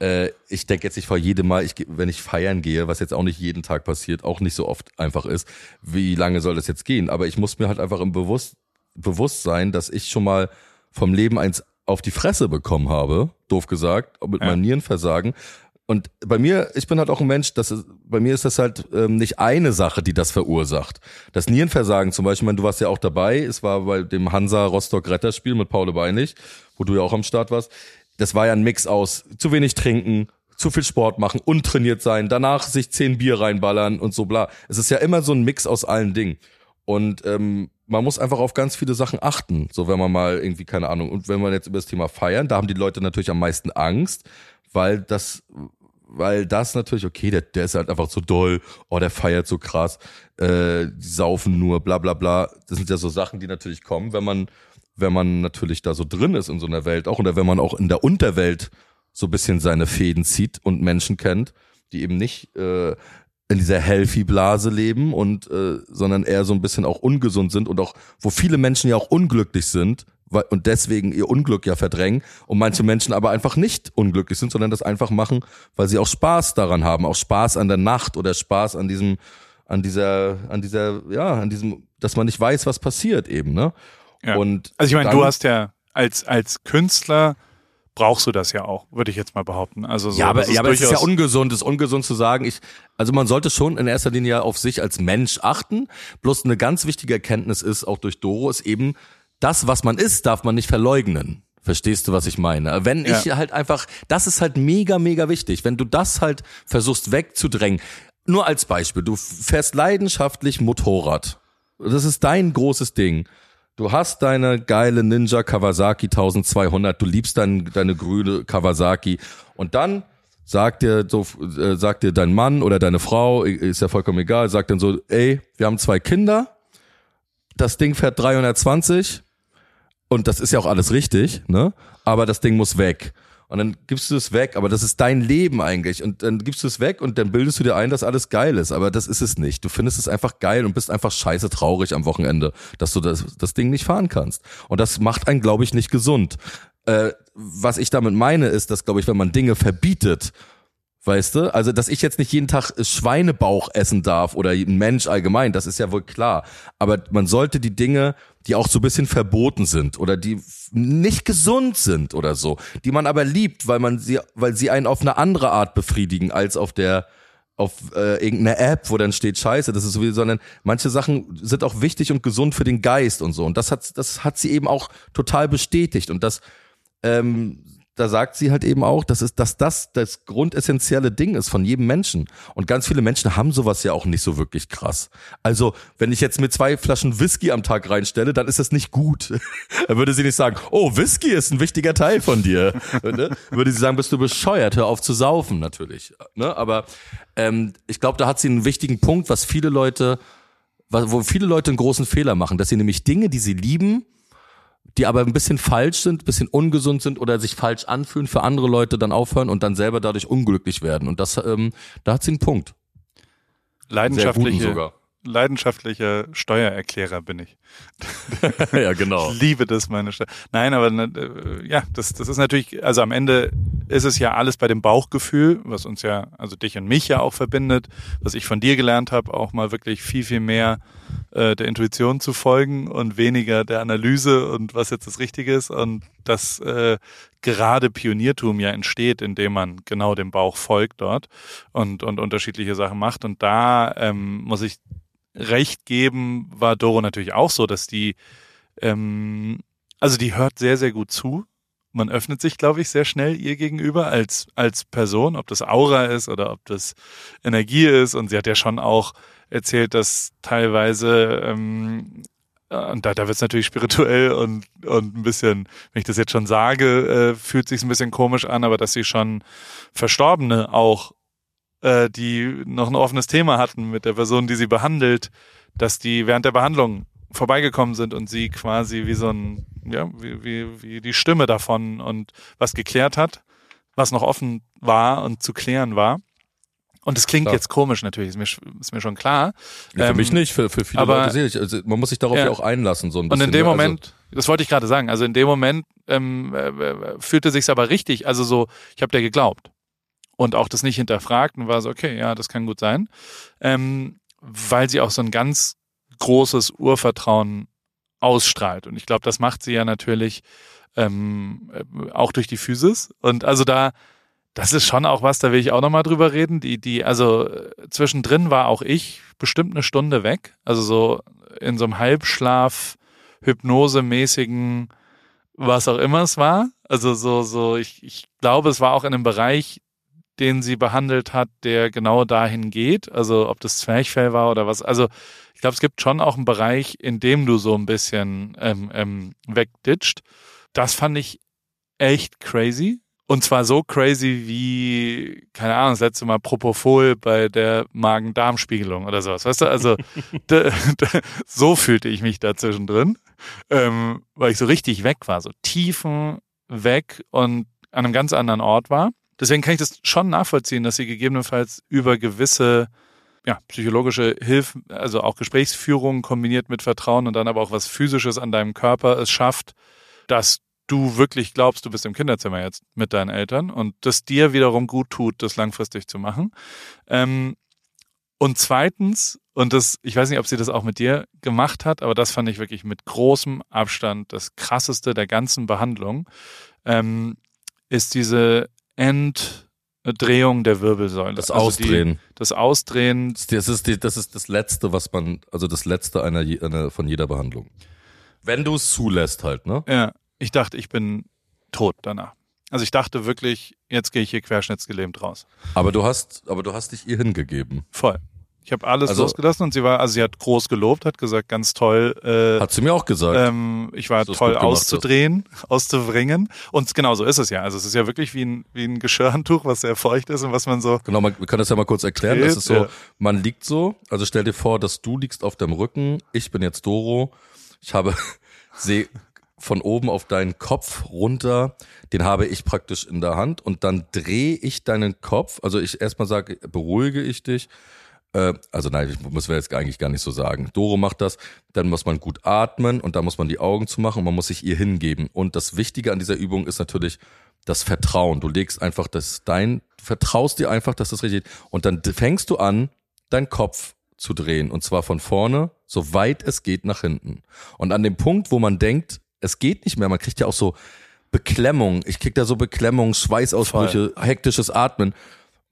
Äh, ich denke jetzt nicht vor jedem Mal, ich, wenn ich feiern gehe, was jetzt auch nicht jeden Tag passiert, auch nicht so oft einfach ist, wie lange soll das jetzt gehen. Aber ich muss mir halt einfach im Bewusst, Bewusstsein, dass ich schon mal vom Leben eins auf die Fresse bekommen habe, doof gesagt, mit ja. meinem Nierenversagen, und bei mir, ich bin halt auch ein Mensch, das ist, bei mir ist das halt ähm, nicht eine Sache, die das verursacht. Das Nierenversagen zum Beispiel, meine, du warst ja auch dabei, es war bei dem Hansa Rostock Retterspiel mit Paul Beinig, wo du ja auch am Start warst. Das war ja ein Mix aus zu wenig trinken, zu viel Sport machen, untrainiert sein, danach sich zehn Bier reinballern und so bla. Es ist ja immer so ein Mix aus allen Dingen. Und ähm, man muss einfach auf ganz viele Sachen achten. So, wenn man mal irgendwie, keine Ahnung, und wenn man jetzt über das Thema feiern, da haben die Leute natürlich am meisten Angst, weil das, weil das natürlich, okay, der, der ist halt einfach so doll, oh, der feiert so krass, äh, die saufen nur, bla bla bla. Das sind ja so Sachen, die natürlich kommen, wenn man, wenn man natürlich da so drin ist in so einer Welt auch oder wenn man auch in der Unterwelt so bisschen seine Fäden zieht und Menschen kennt, die eben nicht äh, in dieser Healthy-Blase leben und äh, sondern eher so ein bisschen auch ungesund sind und auch, wo viele Menschen ja auch unglücklich sind, und deswegen ihr Unglück ja verdrängen und manche Menschen aber einfach nicht unglücklich sind, sondern das einfach machen, weil sie auch Spaß daran haben, auch Spaß an der Nacht oder Spaß an diesem, an dieser, an dieser, ja, an diesem, dass man nicht weiß, was passiert eben, ne? Ja. Und also ich meine, du hast ja als als Künstler brauchst du das ja auch, würde ich jetzt mal behaupten. Also so, ja, aber, ja, aber es ist ja ungesund, es ist ungesund zu sagen, ich, also man sollte schon in erster Linie auf sich als Mensch achten. Bloß eine ganz wichtige Erkenntnis ist, auch durch Doro, ist eben, das, was man ist, darf man nicht verleugnen. Verstehst du, was ich meine? Wenn ja. ich halt einfach, das ist halt mega, mega wichtig. Wenn du das halt versuchst wegzudrängen. Nur als Beispiel, du fährst leidenschaftlich Motorrad. Das ist dein großes Ding. Du hast deine geile Ninja Kawasaki 1200, du liebst dein, deine grüne Kawasaki und dann sagt dir so äh, sagt dir dein Mann oder deine Frau, ist ja vollkommen egal, sagt dann so, ey, wir haben zwei Kinder, das Ding fährt 320 und das ist ja auch alles richtig, ne? Aber das Ding muss weg. Und dann gibst du es weg, aber das ist dein Leben eigentlich. Und dann gibst du es weg und dann bildest du dir ein, dass alles geil ist. Aber das ist es nicht. Du findest es einfach geil und bist einfach scheiße traurig am Wochenende, dass du das, das Ding nicht fahren kannst. Und das macht einen, glaube ich, nicht gesund. Äh, was ich damit meine, ist, dass, glaube ich, wenn man Dinge verbietet Weißt du? Also, dass ich jetzt nicht jeden Tag Schweinebauch essen darf oder ein Mensch allgemein, das ist ja wohl klar. Aber man sollte die Dinge, die auch so ein bisschen verboten sind oder die nicht gesund sind oder so, die man aber liebt, weil man sie, weil sie einen auf eine andere Art befriedigen als auf der, auf äh, irgendeiner App, wo dann steht Scheiße, das ist sowieso, sondern manche Sachen sind auch wichtig und gesund für den Geist und so. Und das hat, das hat sie eben auch total bestätigt. Und das ähm, da sagt sie halt eben auch, dass, es, dass das das grundessentielle Ding ist von jedem Menschen. Und ganz viele Menschen haben sowas ja auch nicht so wirklich krass. Also, wenn ich jetzt mir zwei Flaschen Whisky am Tag reinstelle, dann ist das nicht gut. [LAUGHS] dann würde sie nicht sagen, oh, Whisky ist ein wichtiger Teil von dir. [LAUGHS] ne? Würde sie sagen, bist du bescheuert, hör auf zu saufen, natürlich. Ne? Aber ähm, ich glaube, da hat sie einen wichtigen Punkt, was viele Leute, wo viele Leute einen großen Fehler machen, dass sie nämlich Dinge, die sie lieben, die aber ein bisschen falsch sind, ein bisschen ungesund sind oder sich falsch anfühlen für andere Leute, dann aufhören und dann selber dadurch unglücklich werden. Und das, ähm, da hat sie einen Punkt. Leidenschaftliche, leidenschaftlicher Steuererklärer bin ich. [LAUGHS] ja, genau. Ich liebe das, meine Steuer. Nein, aber äh, ja, das, das ist natürlich, also am Ende ist es ja alles bei dem Bauchgefühl, was uns ja, also dich und mich ja auch verbindet, was ich von dir gelernt habe, auch mal wirklich viel, viel mehr äh, der Intuition zu folgen und weniger der Analyse und was jetzt das Richtige ist und das äh, gerade Pioniertum ja entsteht, indem man genau dem Bauch folgt dort und, und unterschiedliche Sachen macht. Und da ähm, muss ich recht geben, war Doro natürlich auch so, dass die, ähm, also die hört sehr, sehr gut zu. Man öffnet sich, glaube ich, sehr schnell ihr gegenüber als, als Person, ob das Aura ist oder ob das Energie ist. Und sie hat ja schon auch erzählt, dass teilweise ähm, und da, da wird es natürlich spirituell und, und ein bisschen, wenn ich das jetzt schon sage, äh, fühlt sich ein bisschen komisch an, aber dass sie schon Verstorbene auch äh, die noch ein offenes Thema hatten mit der Person, die sie behandelt, dass die während der Behandlung vorbeigekommen sind und sie quasi wie so ein, ja, wie, wie, wie die Stimme davon und was geklärt hat, was noch offen war und zu klären war. Und es klingt klar. jetzt komisch natürlich, ist mir, ist mir schon klar. Ja, für ähm, mich nicht, für, für viele aber, Leute sehe ich. Also man muss sich darauf ja, ja auch einlassen, so ein bisschen. Und in dem ne? also Moment, also, das wollte ich gerade sagen, also in dem Moment ähm, äh, äh fühlte sich's aber richtig, also so, ich habe dir geglaubt und auch das nicht hinterfragt und war so, okay, ja, das kann gut sein, ähm, weil sie auch so ein ganz großes Urvertrauen ausstrahlt. Und ich glaube, das macht sie ja natürlich ähm, äh, auch durch die Physis. Und also da, das ist schon auch was, da will ich auch nochmal drüber reden. Die, die, also äh, zwischendrin war auch ich bestimmt eine Stunde weg. Also so in so einem Halbschlaf, hypnosemäßigen, was auch immer es war. Also so, so, ich, ich glaube, es war auch in einem Bereich, den sie behandelt hat, der genau dahin geht. Also ob das Zwerchfell war oder was. Also ich glaube, es gibt schon auch einen Bereich, in dem du so ein bisschen ähm, ähm, wegditscht. Das fand ich echt crazy. Und zwar so crazy wie, keine Ahnung, das letzte Mal Propofol bei der Magen-Darm-Spiegelung oder sowas. Weißt du, also [LAUGHS] so fühlte ich mich da zwischendrin, ähm, weil ich so richtig weg war, so tiefen weg und an einem ganz anderen Ort war. Deswegen kann ich das schon nachvollziehen, dass sie gegebenenfalls über gewisse ja, psychologische Hilfe, also auch Gesprächsführung kombiniert mit Vertrauen und dann aber auch was Physisches an deinem Körper es schafft, dass du wirklich glaubst, du bist im Kinderzimmer jetzt mit deinen Eltern und das dir wiederum gut tut, das langfristig zu machen. Ähm, und zweitens, und das, ich weiß nicht, ob sie das auch mit dir gemacht hat, aber das fand ich wirklich mit großem Abstand das krasseste der ganzen Behandlung, ähm, ist diese Enddrehung der Wirbelsäule. Das also Ausdrehen. Die, das Ausdrehen. Das ist, die, das ist das Letzte, was man, also das Letzte einer, einer von jeder Behandlung. Wenn du es zulässt halt, ne? Ja. Ich dachte, ich bin tot danach. Also ich dachte wirklich, jetzt gehe ich hier querschnittsgelähmt raus. Aber du hast, aber du hast dich ihr hingegeben. Voll. Ich habe alles also, losgelassen und sie war, also sie hat groß gelobt, hat gesagt, ganz toll. Äh, hat sie mir auch gesagt. Ähm, ich war toll auszudrehen, hast. auszubringen. Und genau so ist es ja. Also es ist ja wirklich wie ein, wie ein Geschirrhandtuch, was sehr feucht ist und was man so. Genau, man, wir können das ja mal kurz erklären. Dreht, das ist so, ja. man liegt so, also stell dir vor, dass du liegst auf deinem Rücken, ich bin jetzt Doro, ich habe, [LAUGHS] sehe von oben auf deinen Kopf runter, den habe ich praktisch in der Hand und dann drehe ich deinen Kopf, also ich erstmal sage, beruhige ich dich, also nein, ich muss wir jetzt eigentlich gar nicht so sagen. Doro macht das, dann muss man gut atmen und dann muss man die Augen zumachen und man muss sich ihr hingeben. Und das Wichtige an dieser Übung ist natürlich das Vertrauen. Du legst einfach das dein, du vertraust dir einfach, dass das richtig ist. Und dann fängst du an, deinen Kopf zu drehen. Und zwar von vorne, so weit es geht nach hinten. Und an dem Punkt, wo man denkt, es geht nicht mehr, man kriegt ja auch so Beklemmung. Ich krieg da so Beklemmung, Schweißausbrüche, Voll. hektisches Atmen.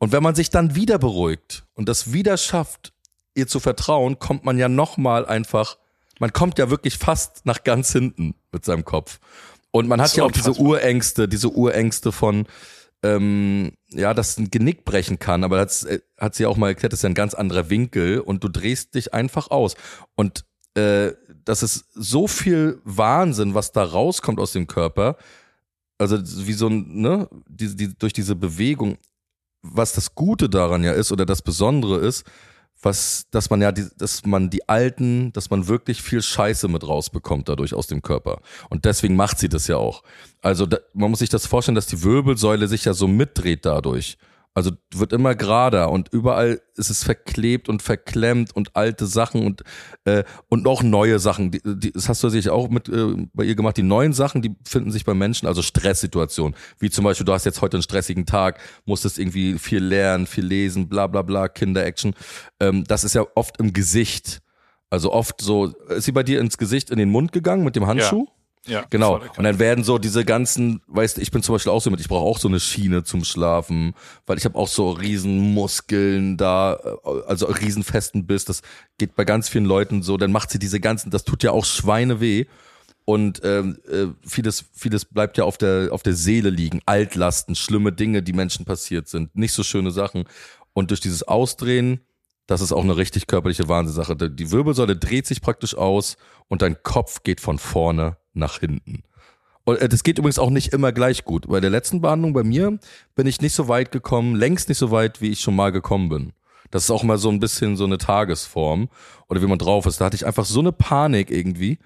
Und wenn man sich dann wieder beruhigt und das wieder schafft, ihr zu vertrauen, kommt man ja nochmal einfach, man kommt ja wirklich fast nach ganz hinten mit seinem Kopf. Und man hat ja auch diese Urängste, diese Urängste von, ähm, ja, dass ein Genick brechen kann, aber das äh, hat sie auch mal erklärt, das ist ja ein ganz anderer Winkel und du drehst dich einfach aus. Und äh, das ist so viel Wahnsinn, was da rauskommt aus dem Körper. Also wie so ein, ne, die, die, durch diese Bewegung was das Gute daran ja ist oder das Besondere ist, was, dass man ja, die, dass man die alten, dass man wirklich viel Scheiße mit rausbekommt dadurch aus dem Körper. Und deswegen macht sie das ja auch. Also da, man muss sich das vorstellen, dass die Wirbelsäule sich ja so mitdreht dadurch. Also wird immer gerader und überall ist es verklebt und verklemmt und alte Sachen und äh, und auch neue Sachen. Die, die, das hast du sicher auch mit äh, bei ihr gemacht. Die neuen Sachen, die finden sich bei Menschen, also Stresssituationen, wie zum Beispiel du hast jetzt heute einen stressigen Tag, musstest irgendwie viel lernen, viel lesen, bla bla bla, Kinder-Action. Ähm, das ist ja oft im Gesicht. Also oft so, ist sie bei dir ins Gesicht, in den Mund gegangen mit dem Handschuh? Ja. Ja, genau. Und dann werden so diese ganzen, weißt du, ich bin zum Beispiel auch so mit, ich brauche auch so eine Schiene zum Schlafen, weil ich habe auch so riesen Muskeln da, äh, also riesen festen Biss. Das geht bei ganz vielen Leuten so. Dann macht sie diese ganzen, das tut ja auch Schweine weh. Und ähm, äh, vieles, vieles bleibt ja auf der, auf der Seele liegen. Altlasten, schlimme Dinge, die Menschen passiert sind, nicht so schöne Sachen. Und durch dieses Ausdrehen, das ist auch eine richtig körperliche Wahnsinnssache. Die Wirbelsäule dreht sich praktisch aus und dein Kopf geht von vorne nach hinten. Und äh, das geht übrigens auch nicht immer gleich gut. Bei der letzten Behandlung bei mir bin ich nicht so weit gekommen, längst nicht so weit, wie ich schon mal gekommen bin. Das ist auch mal so ein bisschen so eine Tagesform oder wie man drauf ist. Da hatte ich einfach so eine Panik irgendwie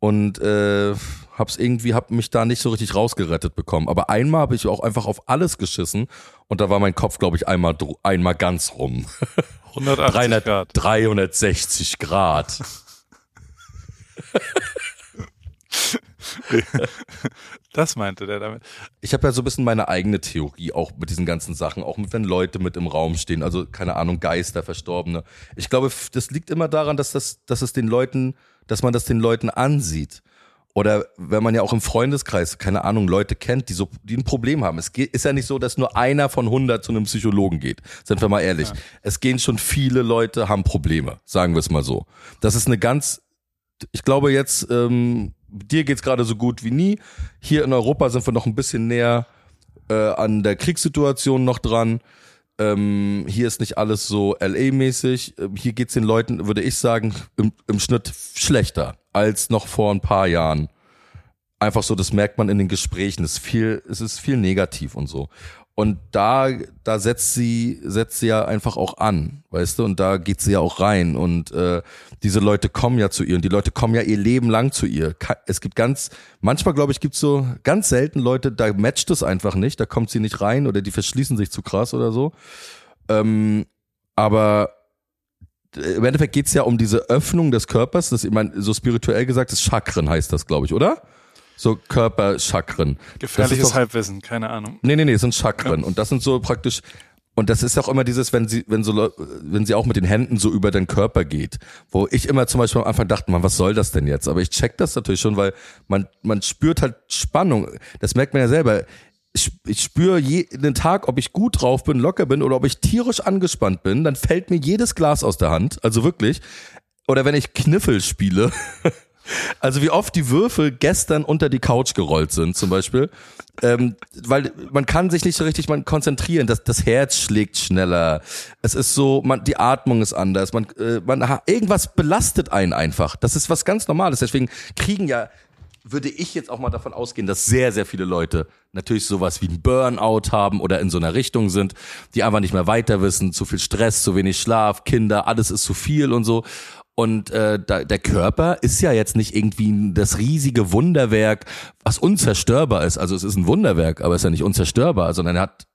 und äh, hab's irgendwie hab mich da nicht so richtig rausgerettet bekommen. Aber einmal habe ich auch einfach auf alles geschissen und da war mein Kopf, glaube ich, einmal einmal ganz rum. [LAUGHS] 180 300, Grad. 360 Grad. [LAUGHS] [LAUGHS] das meinte der damit. Ich habe ja so ein bisschen meine eigene Theorie auch mit diesen ganzen Sachen, auch wenn Leute mit im Raum stehen, also keine Ahnung, Geister, Verstorbene. Ich glaube, das liegt immer daran, dass das, dass es den Leuten, dass man das den Leuten ansieht. Oder wenn man ja auch im Freundeskreis, keine Ahnung, Leute kennt, die so, die ein Problem haben. Es geht, ist ja nicht so, dass nur einer von 100 zu einem Psychologen geht. Sind wir mal ehrlich. Ja. Es gehen schon viele Leute, haben Probleme. Sagen wir es mal so. Das ist eine ganz, ich glaube jetzt, ähm, dir geht's gerade so gut wie nie. Hier in Europa sind wir noch ein bisschen näher äh, an der Kriegssituation noch dran. Ähm, hier ist nicht alles so LA-mäßig. Ähm, hier geht's den Leuten, würde ich sagen, im, im Schnitt schlechter als noch vor ein paar Jahren. Einfach so, das merkt man in den Gesprächen. Es ist viel, es ist viel negativ und so. Und da, da setzt sie, setzt sie ja einfach auch an, weißt du, und da geht sie ja auch rein. Und äh, diese Leute kommen ja zu ihr und die Leute kommen ja ihr Leben lang zu ihr. Es gibt ganz, manchmal glaube ich, gibt es so ganz selten Leute, da matcht es einfach nicht, da kommt sie nicht rein oder die verschließen sich zu krass oder so. Ähm, aber im Endeffekt geht's ja um diese Öffnung des Körpers, das, ich meine, so spirituell gesagt, das Chakren heißt das, glaube ich, oder? So Körperchakren. Gefährliches doch, Halbwissen, keine Ahnung. Nee, nee, nee, sind Chakren. Ja. Und das sind so praktisch, und das ist auch immer dieses, wenn sie, wenn so, wenn sie auch mit den Händen so über den Körper geht, wo ich immer zum Beispiel am Anfang dachte, man, was soll das denn jetzt? Aber ich check das natürlich schon, weil man, man spürt halt Spannung. Das merkt man ja selber. Ich, ich spüre jeden Tag, ob ich gut drauf bin, locker bin oder ob ich tierisch angespannt bin, dann fällt mir jedes Glas aus der Hand. Also wirklich. Oder wenn ich Kniffel spiele, [LAUGHS] Also wie oft die Würfel gestern unter die Couch gerollt sind, zum Beispiel. Ähm, weil man kann sich nicht so richtig man konzentrieren. Das, das Herz schlägt schneller. Es ist so, man, die Atmung ist anders. Man, äh, man irgendwas belastet einen einfach. Das ist was ganz Normales. Deswegen kriegen ja würde ich jetzt auch mal davon ausgehen, dass sehr, sehr viele Leute natürlich sowas wie ein Burnout haben oder in so einer Richtung sind, die einfach nicht mehr weiter wissen, zu viel Stress, zu wenig Schlaf, Kinder, alles ist zu viel und so. Und äh, da, der Körper ist ja jetzt nicht irgendwie das riesige Wunderwerk, was unzerstörbar ist. Also es ist ein Wunderwerk, aber es ist ja nicht unzerstörbar, sondern er hat.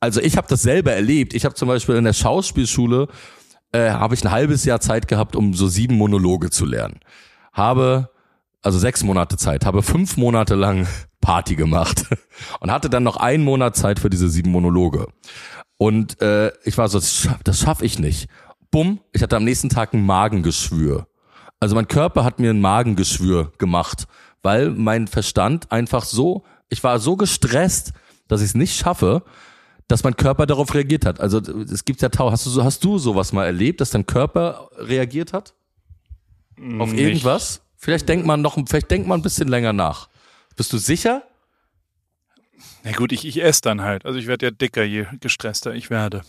Also ich habe das selber erlebt. Ich habe zum Beispiel in der Schauspielschule äh, habe ich ein halbes Jahr Zeit gehabt, um so sieben Monologe zu lernen. Habe also sechs Monate Zeit, habe fünf Monate lang [LAUGHS] Party gemacht [LAUGHS] und hatte dann noch einen Monat Zeit für diese sieben Monologe. Und äh, ich war so, das schaffe schaff ich nicht bumm, ich hatte am nächsten Tag ein Magengeschwür. Also mein Körper hat mir ein Magengeschwür gemacht, weil mein Verstand einfach so, ich war so gestresst, dass ich es nicht schaffe, dass mein Körper darauf reagiert hat. Also es gibt ja Tau. Hast du so, hast du sowas mal erlebt, dass dein Körper reagiert hat? Auf nicht. irgendwas? Vielleicht denkt man noch, vielleicht denkt man ein bisschen länger nach. Bist du sicher? Na gut, ich, ich esse dann halt. Also ich werde ja dicker, je gestresster ich werde.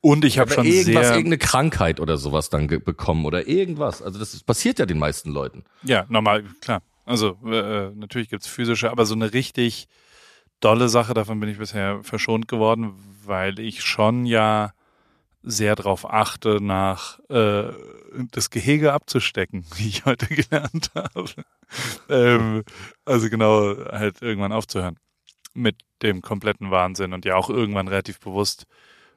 Und ich habe schon irgendwas, sehr irgendeine Krankheit oder sowas dann bekommen oder irgendwas. Also das passiert ja den meisten Leuten. Ja, normal, klar. Also äh, natürlich gibt's physische, aber so eine richtig dolle Sache, davon bin ich bisher verschont geworden, weil ich schon ja sehr darauf achte, nach äh, das Gehege abzustecken, [LAUGHS] wie ich heute gelernt habe. ähm, also genau, halt irgendwann aufzuhören. mit dem kompletten Wahnsinn und ja auch irgendwann relativ bewusst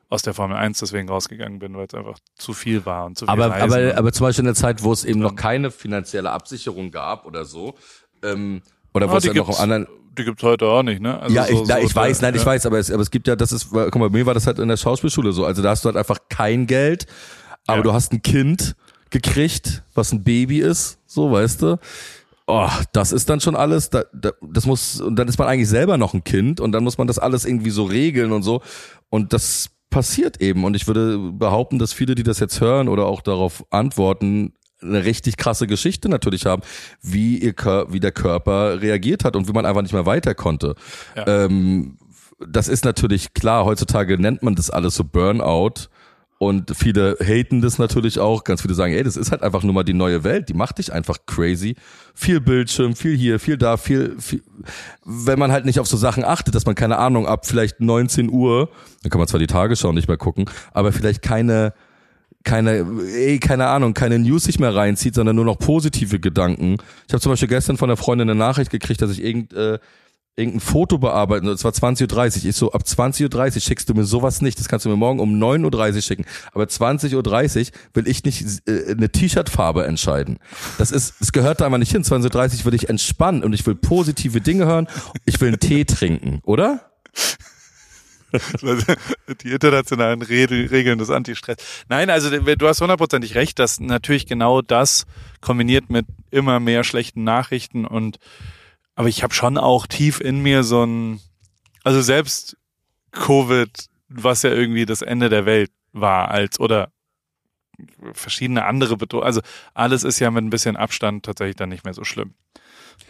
aus der Formel 1 deswegen rausgegangen bin, weil es einfach zu viel war und zu viel aber, Reisen aber, aber zum Beispiel in der Zeit, wo es eben noch keine finanzielle Absicherung gab oder so, ähm, oder wo Ah, es ja noch gibt's- anderen, Die gibt's heute auch nicht, ne? Also ja, so- ich, na, so ich der- weiß, nein, ich ja. weiß, aber es, aber es gibt ja, das ist, guck mal, bei mir war das halt in der Schauspielschule so. Also da hast du halt einfach kein Geld, aber Ja. du hast ein Kind gekriegt, was ein Baby ist, so, weißt du. Oh, das ist dann schon alles, da, da, das muss, und dann ist man eigentlich selber noch ein Kind und dann muss man das alles irgendwie so regeln und so. Und das passiert eben. Und ich würde behaupten, dass viele, die das jetzt hören oder auch darauf antworten, eine richtig krasse Geschichte natürlich haben, wie ihr wie der Körper reagiert hat und wie man einfach nicht mehr weiter konnte. Ja. Ähm, das ist natürlich klar, heutzutage nennt man das alles so Burnout. Und viele haten das natürlich auch. Ganz viele sagen, ey, das ist halt einfach nur mal die neue Welt. Die macht dich einfach crazy. Viel Bildschirm, viel hier, viel da, viel, viel. Wenn man halt nicht auf so Sachen achtet, dass man keine Ahnung ab vielleicht 19 Uhr, dann kann man zwar die Tagesschau nicht mehr gucken, aber vielleicht keine, keine, ey, keine Ahnung, keine News sich mehr reinzieht, sondern nur noch positive Gedanken. Ich habe zum Beispiel gestern von der Freundin eine Nachricht gekriegt, dass ich irgend, äh, irgendein Foto bearbeiten, es war 20.30 Uhr. Ich so, ab 20.30 Uhr schickst du mir sowas nicht. Das kannst du mir morgen um 9.30 Uhr schicken. Aber 20.30 Uhr will ich nicht äh, eine T-Shirt-Farbe entscheiden. Das ist, es gehört da einfach nicht hin. 20.30 Uhr will ich entspannen und ich will positive Dinge hören. Ich will einen Tee trinken, oder? [LAUGHS] die internationalen Re Regeln des Anti-Stress. Nein, also du hast hundertprozentig recht, dass natürlich genau das kombiniert mit immer mehr schlechten Nachrichten und aber ich habe schon auch tief in mir so ein, also selbst Covid, was ja irgendwie das Ende der Welt war, als oder verschiedene andere Beto also alles ist ja mit ein bisschen Abstand tatsächlich dann nicht mehr so schlimm.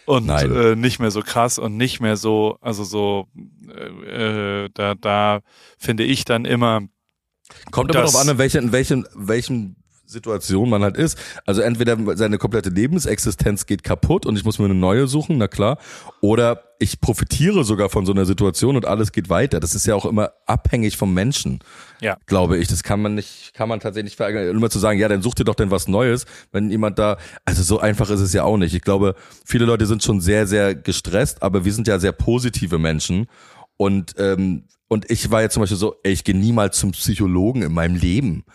Und äh, nicht mehr so krass und nicht mehr so, also so, äh, äh, da, da finde ich dann immer, Kommt aber darauf an, in welchen, in welchen, welchen Situation man halt ist. Also entweder seine komplette Lebensexistenz geht kaputt und ich muss mir eine neue suchen, na klar. Oder ich profitiere sogar von so einer Situation und alles geht weiter. Das ist ja auch immer abhängig vom Menschen, ja, glaube ich. Das kann man nicht, kann man tatsächlich nicht verärgern. Immer zu sagen, ja, dann such dir doch denn was Neues, wenn jemand da, also so einfach ist es ja auch nicht. Ich glaube, viele Leute sind schon sehr, sehr gestresst, aber wir sind ja sehr positive Menschen. Und, ähm, und ich war jetzt zum Beispiel so, ey, ich gehe niemals zum Psychologen in meinem Leben.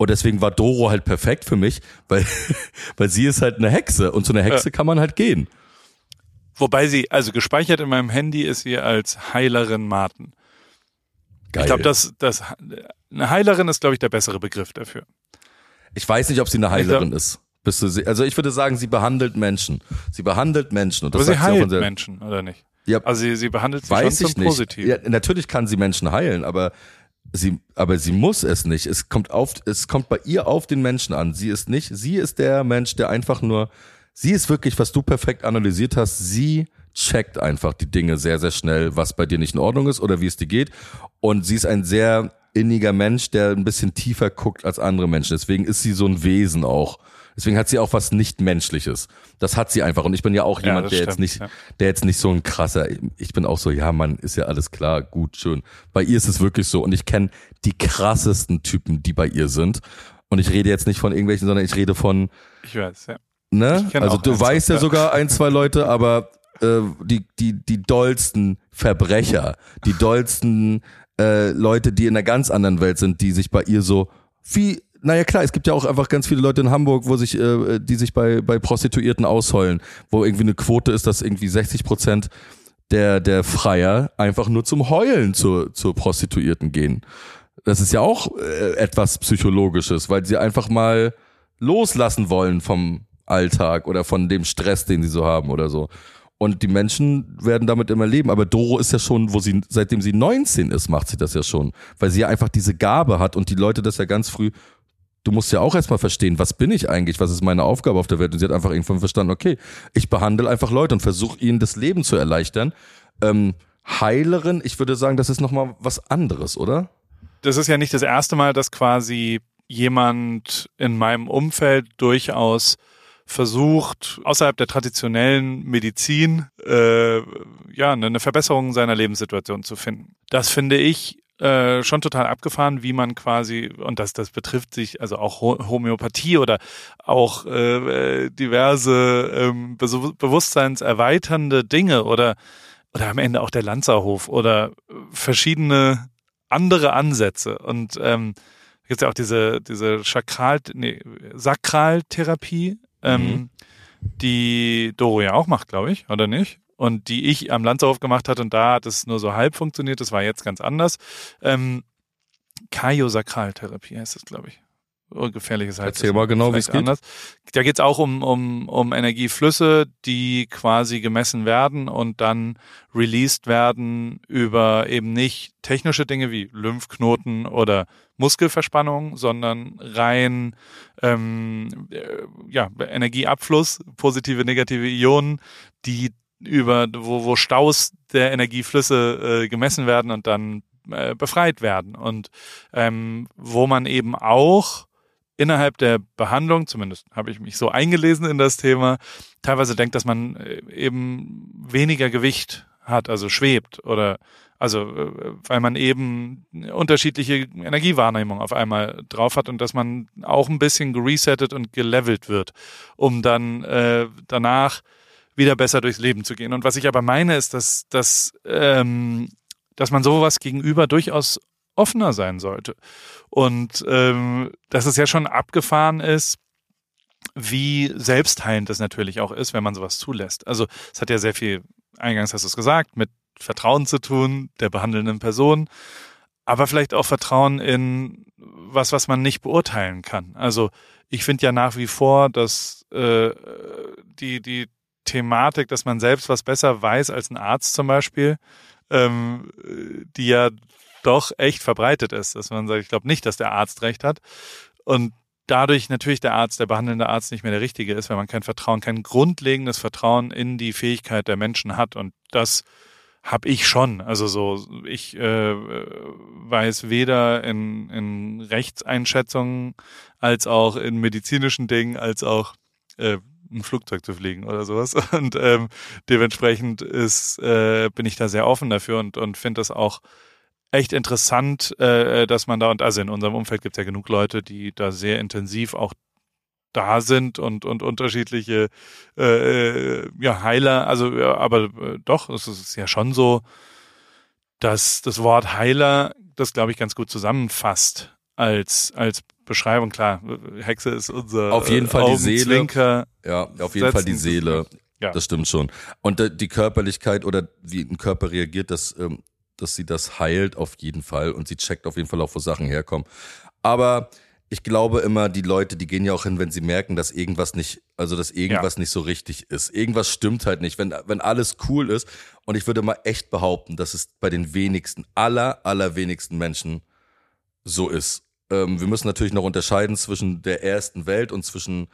Und deswegen war Doro halt perfekt für mich, weil, [LAUGHS] weil sie ist halt eine Hexe und zu einer Hexe kann man halt gehen. wobei sie, also gespeichert in meinem Handy ist sie als Heilerin Martin. Geil. Ich glaube, das, das, eine Heilerin ist, glaube ich, der bessere Begriff dafür. Ich weiß nicht, ob sie eine Heilerin glaub- ist. Bist du, sie- also ich würde sagen, sie behandelt Menschen. Sie behandelt Menschen. Und das Aber sie heilt der- Menschen, oder nicht? Ja, Also sie, sie behandelt sie weiß schon ich nicht. Positiven. Ja, natürlich kann sie Menschen heilen, aber sie, aber sie muss es nicht. Es kommt auf, es kommt bei ihr auf den Menschen an. Sie ist nicht, sie ist der Mensch, der einfach nur, sie ist wirklich, was du perfekt analysiert hast. Sie checkt einfach die Dinge sehr, sehr schnell, was bei dir nicht in Ordnung ist oder wie es dir geht. Und sie ist ein sehr inniger Mensch, der ein bisschen tiefer guckt als andere Menschen. Deswegen ist sie so ein Wesen auch. Deswegen hat sie auch was nicht Menschliches. Das hat sie einfach. Und ich bin ja auch Ja, jemand, das der jetzt stimmt, nicht, ja. der jetzt nicht so ein krasser, ich bin auch so, ja, Mann, ist ja alles klar, gut, schön. Bei ihr ist es wirklich so. Und ich kenne die krassesten Typen, die bei ihr sind. Und ich rede jetzt nicht von irgendwelchen, sondern ich rede von, Ich weiß, ja. ne? Also du weißt ja ja. sogar ein, zwei [LAUGHS] Leute, aber äh, die, die, die dollsten Verbrecher, die dollsten äh, Leute, die in einer ganz anderen Welt sind, die sich bei ihr so wie naja klar, es gibt ja auch einfach ganz viele Leute in Hamburg, wo sich, äh, die sich bei, bei Prostituierten ausheulen, wo irgendwie eine Quote ist, dass irgendwie 60 Prozent der, der Freier einfach nur zum Heulen zur, zur Prostituierten gehen. Das ist ja auch äh, etwas Psychologisches, weil sie einfach mal loslassen wollen vom Alltag oder von dem Stress, den sie so haben oder so. Und die Menschen werden damit immer leben. Aber Doro ist ja schon, wo sie, seitdem sie 19 ist, macht sie das ja schon. Weil sie ja einfach diese Gabe hat und die Leute das ja ganz früh, du musst ja auch erstmal verstehen, was bin ich eigentlich, was ist meine Aufgabe auf der Welt? Und sie hat einfach irgendwann verstanden, okay, ich behandle einfach Leute und versuche ihnen das Leben zu erleichtern. Ähm, Heilerin, ich würde sagen, das ist nochmal was anderes, oder? das ist ja nicht das erste Mal, dass quasi jemand in meinem Umfeld durchaus versucht, außerhalb der traditionellen Medizin äh, ja eine Verbesserung seiner Lebenssituation zu finden. Das finde ich äh, schon total abgefahren, wie man quasi, und das, das betrifft sich also auch Ho Homöopathie oder auch äh, äh, diverse ähm, Be bewusstseinserweiternde Dinge oder oder am Ende auch der Lanzerhof oder verschiedene andere Ansätze. Und ähm, gibt ja auch diese, diese Chakral, nee, Sakraltherapie, ähm, mhm. die Doro ja auch macht, glaube ich, oder nicht? Und die ich am Lanzerhof gemacht hatte und da hat es nur so halb funktioniert, das war jetzt ganz anders. Ähm, Kyosakraltherapie heißt es, glaube ich gefährliches Halbwissen. Erzähl mal genau, wie es geht. Anders. Da geht es auch um, um, um Energieflüsse, die quasi gemessen werden und dann released werden über eben nicht technische Dinge wie Lymphknoten oder Muskelverspannung, sondern rein ähm, äh, ja, Energieabfluss, positive, negative Ionen, die über wo, wo Staus der Energieflüsse äh, gemessen werden und dann äh, befreit werden. Und ähm, wo man eben auch innerhalb der Behandlung, zumindest habe ich mich so eingelesen in das Thema, teilweise denkt, dass man äh, eben weniger Gewicht hat, also schwebt oder also äh, weil man eben unterschiedliche Energiewahrnehmung auf einmal drauf hat und dass man auch ein bisschen geresettet und gelevelt wird, um dann äh, danach wieder besser durchs Leben zu gehen. Und was ich aber meine, ist, dass, dass, ähm, dass man sowas gegenüber durchaus offener sein sollte. Und ähm, dass es ja schon abgefahren ist, wie selbstheilend das natürlich auch ist, wenn man sowas zulässt. Also es hat ja sehr viel, eingangs hast du es gesagt, mit Vertrauen zu tun, der behandelnden Person, aber vielleicht auch Vertrauen in was, was man nicht beurteilen kann. Also ich finde ja nach wie vor, dass äh, die, die Thematik, dass man selbst was besser weiß als ein Arzt zum Beispiel, ähm, die ja doch echt verbreitet ist, dass man sagt, ich glaube nicht, dass der Arzt recht hat. Und dadurch natürlich der Arzt, der behandelnde Arzt nicht mehr der richtige ist, wenn man kein Vertrauen, kein grundlegendes Vertrauen in die Fähigkeit der Menschen hat. Und das habe ich schon. Also so, ich äh, weiß weder in, in Rechtseinschätzungen als auch in medizinischen Dingen, als auch äh, ein Flugzeug zu fliegen oder sowas. [LAUGHS] Und ähm, dementsprechend ist, äh, bin ich da sehr offen dafür und, und finde das auch echt interessant, äh, dass man da, und also in unserem Umfeld gibt es ja genug Leute, die da sehr intensiv auch da sind und, und unterschiedliche äh, ja, Heiler, also ja, aber äh, doch, es ist ja schon so, dass das Wort Heiler das, glaube ich, ganz gut zusammenfasst als, als Beschreibung. Klar, Hexe ist unser Auf jeden Fall die Seele. Ja, auf jeden Fall die Seele. Ja. Das stimmt schon. Und die Körperlichkeit oder wie ein Körper reagiert, das ähm, dass sie das heilt auf jeden Fall und sie checkt auf jeden Fall auch, wo Sachen herkommen. Aber ich glaube immer, die Leute, die gehen ja auch hin, wenn sie merken, dass irgendwas nicht, also dass irgendwas ja. nicht so richtig ist. Irgendwas stimmt halt nicht. Wenn, wenn alles cool ist, und ich würde mal echt behaupten, dass es bei den wenigsten, aller, aller wenigsten Menschen so ist. Ähm, wir müssen natürlich noch unterscheiden zwischen der ersten Welt und zwischen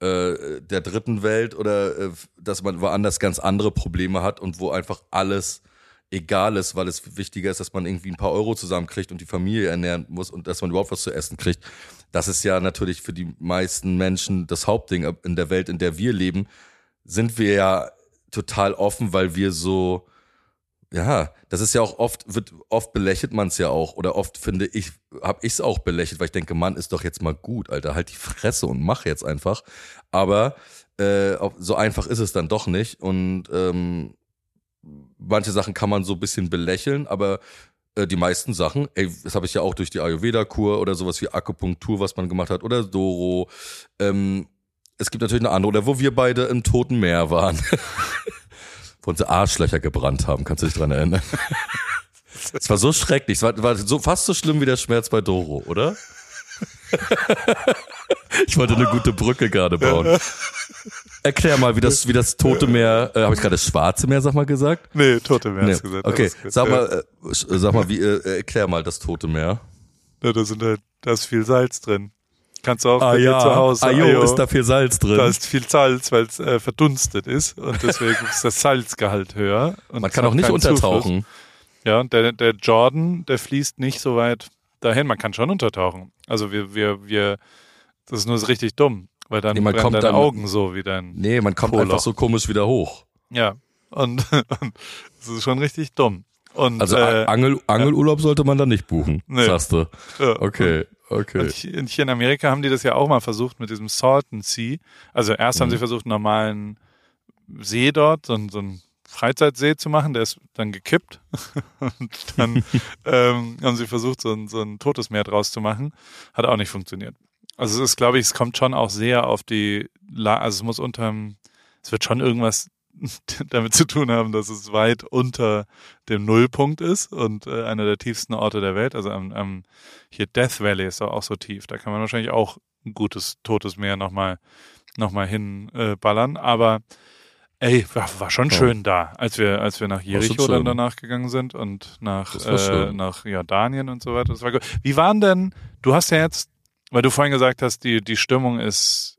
äh, der dritten Welt oder äh, dass man woanders ganz andere Probleme hat und wo einfach alles egal ist, weil es wichtiger ist, dass man irgendwie ein paar Euro zusammenkriegt und die Familie ernähren muss und dass man überhaupt was zu essen kriegt. Das ist ja natürlich für die meisten Menschen das Hauptding in der Welt, in der wir leben, sind wir ja total offen, weil wir so, ja, das ist ja auch oft, wird, oft belächelt man es ja auch oder oft finde ich, hab ich es auch belächelt, weil ich denke, Mann, ist doch jetzt mal gut, Alter, halt die Fresse und mach jetzt einfach. Aber äh, so einfach ist es dann doch nicht und ähm, manche Sachen kann man so ein bisschen belächeln, aber äh, die meisten Sachen, ey, das habe ich ja auch durch die Ayurveda-Kur oder sowas wie Akupunktur, was man gemacht hat, oder Doro. Ähm, es gibt natürlich eine andere, oder wo wir beide im Toten Meer waren. [LAUGHS] wo unsere Arschlöcher gebrannt haben, kannst du dich dran erinnern? [LAUGHS] Es war so schrecklich, es war, war so, fast so schlimm wie der Schmerz bei Doro, oder? [LAUGHS] ich wollte eine gute Brücke gerade bauen. Erklär mal, wie das, wie das Tote Meer, äh, habe ich gerade das Schwarze Meer, sag mal, gesagt? Nee, Tote Meer nee. hast gesagt. Okay, sag mal, äh, sag mal, wie, äh, erklär mal das Tote Meer. Ja, da sind halt, da ist viel Salz drin. Kannst du auch ah, bei ja. dir zu Hause. Ah, jo, ist da viel Salz drin. Da ist viel Salz, weil es äh, verdunstet ist und deswegen ist das Salzgehalt höher. Man kann auch nicht untertauchen. Zufluss. Ja, und der, der Jordan, der fließt nicht so weit dahin. Man kann schon untertauchen. Also wir, wir, wir, das ist nur so richtig dumm. Weil dann nee, man kommt deine dann, Augen so wie dein Nee, man kommt Poloch. einfach so komisch wieder hoch. Ja, und, [LAUGHS] und das ist schon richtig dumm. Und, also äh, Angel, Angelurlaub ja. sollte man dann nicht buchen, nee. sagst du. Ja. Okay, okay. Und hier in Amerika haben die das ja auch mal versucht mit diesem Salton Sea. Also erst mhm. haben sie versucht, einen normalen See dort, so, so ein Freizeitsee zu machen, der ist dann gekippt [LAUGHS] und dann [LAUGHS] ähm, haben sie versucht, so ein, so ein totes Meer draus zu machen. Hat auch nicht funktioniert. Also es ist, glaube ich, es kommt schon auch sehr auf die, La also es muss unterm, es wird schon irgendwas [LAUGHS] damit zu tun haben, dass es weit unter dem Nullpunkt ist und äh, einer der tiefsten Orte der Welt. Also am, am hier Death Valley ist auch so tief. Da kann man wahrscheinlich auch ein gutes totes Meer nochmal noch mal hinballern. Äh, Aber ey, war, war schon ja. schön da, als wir als wir nach Jericho dann danach gegangen sind und nach äh, nach Jordanien und so weiter. Das war gut. Wie waren denn? Du hast ja jetzt, weil du vorhin gesagt hast, die die Stimmung ist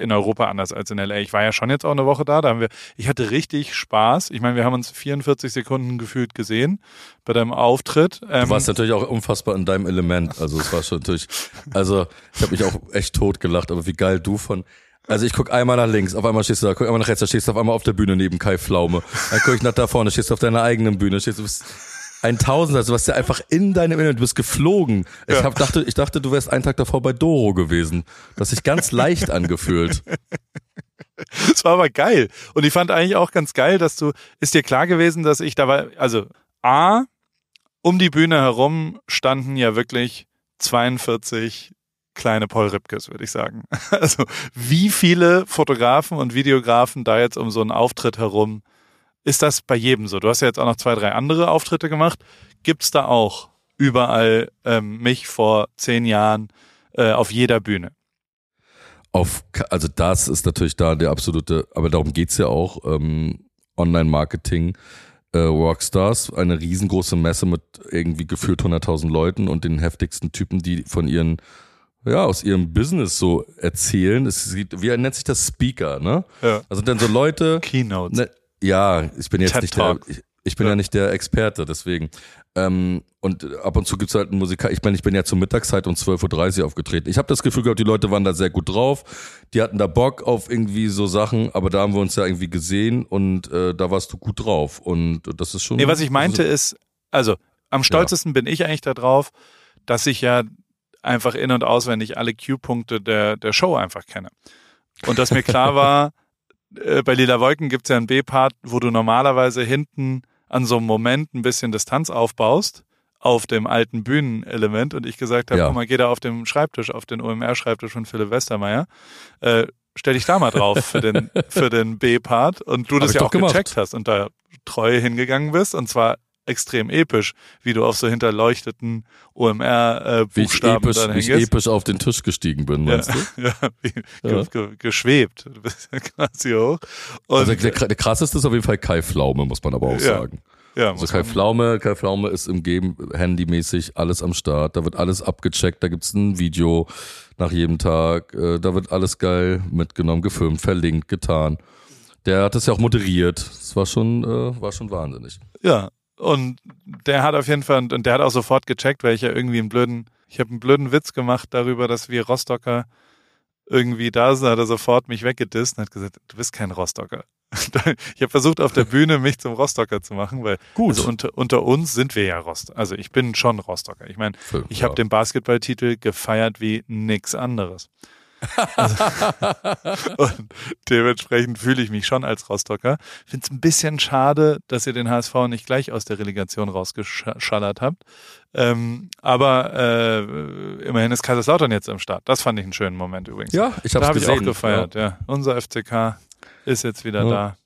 in Europa anders als in LA. Ich war ja schon jetzt auch eine Woche da, da haben wir, ich hatte richtig Spaß. Ich meine, wir haben uns 44 Sekunden gefühlt gesehen bei deinem Auftritt. Ähm, du warst natürlich auch unfassbar in deinem Element. Also es war schon natürlich, also ich habe mich auch echt tot gelacht, aber wie geil du von, also ich guck einmal nach links, auf einmal stehst du da, guck einmal nach rechts, da stehst du auf einmal auf der Bühne neben Kai Pflaume. Dann guck ich nach da vorne, stehst du auf deiner eigenen Bühne, stehst du bist ein Tausender, also was ja einfach in deinem Inneren, du bist geflogen. Ich ja. hab, dachte, ich dachte, du wärst einen Tag davor bei Doro gewesen. Das sich ganz leicht angefühlt. [LAUGHS] Das war aber geil. Und ich fand eigentlich auch ganz geil, dass du, ist dir klar gewesen, dass ich da war, also A, um die Bühne herum standen ja wirklich 42 kleine Paul Ripkes, würde ich sagen. [LAUGHS] Also wie viele Fotografen und Videografen da jetzt um so einen Auftritt herum ist das bei jedem so? Du hast ja jetzt auch noch zwei, drei andere Auftritte gemacht. Gibt's da auch überall ähm, mich vor zehn Jahren äh, auf jeder Bühne? Auf, also das ist natürlich da der absolute, aber darum geht's ja auch, ähm, Online-Marketing. Äh, Rockstars, eine riesengroße Messe mit irgendwie geführt 100.000 Leuten und den heftigsten Typen, die von ihren ja, aus ihrem Business so erzählen. Es sieht, wie nennt sich das Speaker, ne? Ja. Also dann so Leute. Keynotes. Ne, ja, ich bin jetzt TED nicht der, ich, ich bin ja. ja. nicht der Experte, deswegen. Ähm, und ab und zu gibt's halt einen Musiker. Ich meine, ich bin ja zur Mittagszeit um 12.30 Uhr aufgetreten. Ich habe das Gefühl gehabt, die Leute waren da sehr gut drauf. Die hatten da Bock auf irgendwie so Sachen, aber da haben wir uns ja irgendwie gesehen und äh, da warst du gut drauf. Und das ist schon. Nee, was ich meinte ist, also am stolzesten ja. bin ich eigentlich darauf, dass ich ja einfach in- und auswendig alle Q-Punkte der, der Show einfach kenne. Und dass mir klar [LAUGHS] war, äh, bei Lila Wolken gibt's ja einen B-Part, wo du normalerweise hinten an so einem Moment ein bisschen Distanz aufbaust auf dem alten Bühnenelement und ich gesagt habe, ja. guck mal, geh da auf dem Schreibtisch, auf den OMR-Schreibtisch von Philipp Westermeier, äh, stell dich da mal drauf für den, [LAUGHS] für den B-Part und du Hab das ja auch gemacht. gecheckt hast und da treu hingegangen bist und zwar extrem episch, wie du auf so hinterleuchteten OMR-Buchstaben äh, dann hängst. Wie ich episch auf den Tisch gestiegen bin, meinst ja, du? [LAUGHS] Ja, wie, ja. Ge geschwebt. Du bist quasi hoch. Und also der, der krasseste ist auf jeden Fall Kai Pflaume, muss man aber auch ja. sagen. Ja, also Kai Pflaume, Kai Pflaume ist im Game handymäßig alles am Start. Da wird alles abgecheckt, da gibt's ein Video nach jedem Tag. Äh, da wird alles geil mitgenommen, gefilmt, verlinkt, getan. Der hat das ja auch moderiert. Das war schon, äh, war schon wahnsinnig. Ja, und der hat auf jeden Fall, und der hat auch sofort gecheckt, weil ich ja irgendwie einen blöden, ich habe einen blöden Witz gemacht darüber, dass wir Rostocker irgendwie da sind, hat er sofort mich weggedisst und hat gesagt, du bist kein Rostocker. [LAUGHS] ich habe versucht auf der Bühne mich zum Rostocker zu machen, weil Gut. Also unter, unter uns sind wir ja Rostocker. Also ich bin schon Rostocker. Ich meine, ich ja. habe den Basketballtitel gefeiert wie nix anderes. Also, [LAUGHS] und dementsprechend fühle ich mich schon als Rostocker. Finde es ein bisschen schade, dass ihr den HSV nicht gleich aus der Relegation rausgeschallert habt. Ähm, aber äh, immerhin ist Kaiserslautern jetzt am Start. Das fand ich einen schönen Moment übrigens. Ja, ich habe hab gesehen. ich auch gefeiert. Ja. ja. Unser FCK ist jetzt wieder ja. da.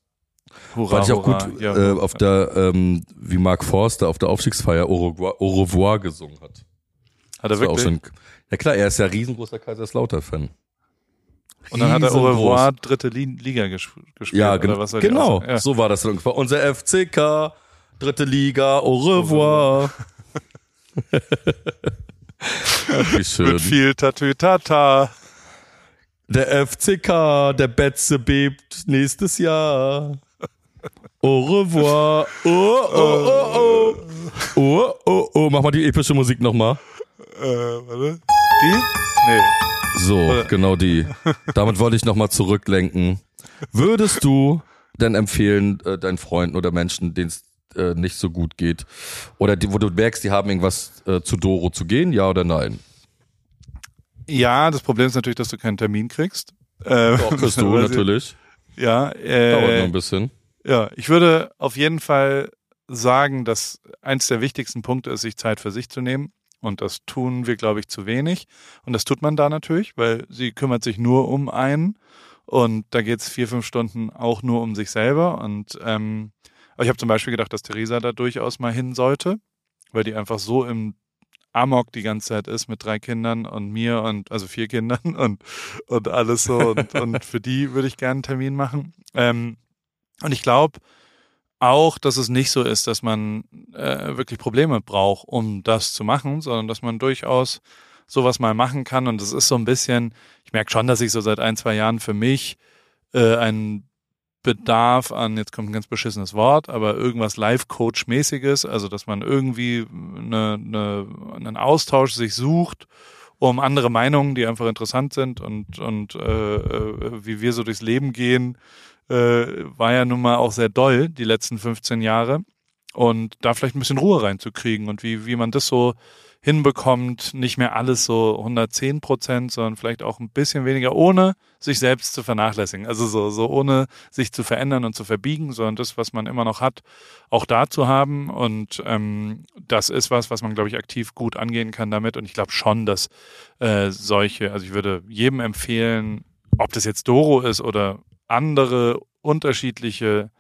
Hurra, Fand ich auch hurra. gut, ja, äh, auf der, ähm, wie Mark Forster auf der Aufstiegsfeier Au revoir, Au revoir gesungen hat. Hat er wirklich? Ein, ja klar, er ist ja riesengroßer Kaiserslautern-Fan. Und dann hat er Au revoir dritte Liga gespielt. Ja, gen genau. Ja. So war das dann. Unser FCK, dritte Liga, Au revoir. Ach, wie schön. Mit viel Tatütata. Der FCK, der Betze bebt nächstes Jahr. Au revoir. Oh, oh, oh, oh. Oh, oh, oh. Mach mal die epische Musik nochmal. Äh, warte. Die? Nee. So, genau die. Damit wollte ich nochmal zurücklenken. Würdest du denn empfehlen, äh, deinen Freunden oder Menschen, denen es äh, nicht so gut geht, oder die, wo du merkst, die haben irgendwas äh, zu Doro zu gehen, ja oder nein? Ja, das Problem ist natürlich, dass du keinen Termin kriegst. Äh, Doch, kriegst du [LAUGHS] natürlich. Ja. Äh, Dauert noch ein bisschen. Ja, ich würde auf jeden Fall sagen, dass eins der wichtigsten Punkte ist, sich Zeit für sich zu nehmen. Und das tun wir, glaube ich, zu wenig. Und das tut man da natürlich, weil sie kümmert sich nur um einen. Und da geht es vier, fünf Stunden auch nur um sich selber. Und ähm, ich habe zum Beispiel gedacht, dass Theresa da durchaus mal hin sollte, weil die einfach so im Amok die ganze Zeit ist mit drei Kindern und mir und also vier Kindern [LAUGHS] und, und alles so. Und, und für die würde ich gerne einen Termin machen. Ähm, und ich glaube auch, dass es nicht so ist, dass man äh, wirklich Probleme braucht, um das zu machen, sondern dass man durchaus sowas mal machen kann. Und das ist so ein bisschen, ich merke schon, dass ich so seit ein, zwei Jahren für mich äh, einen Bedarf an, jetzt kommt ein ganz beschissenes Wort, aber irgendwas Life-Coach-mäßiges, also dass man irgendwie eine, eine, einen Austausch sich sucht, um andere Meinungen, die einfach interessant sind und, und äh, äh, wie wir so durchs Leben gehen, äh, war ja nun mal auch sehr doll die letzten 15 Jahre. Und da vielleicht ein bisschen Ruhe reinzukriegen und wie, wie man das so hinbekommt, nicht mehr alles so 110 Prozent, sondern vielleicht auch ein bisschen weniger, ohne sich selbst zu vernachlässigen. Also so, so ohne sich zu verändern und zu verbiegen, sondern das, was man immer noch hat, auch da zu haben. Und ähm, das ist was, was man, glaube ich, aktiv gut angehen kann damit. Und ich glaube schon, dass äh, solche, also ich würde jedem empfehlen, ob das jetzt Doro ist oder andere unterschiedliche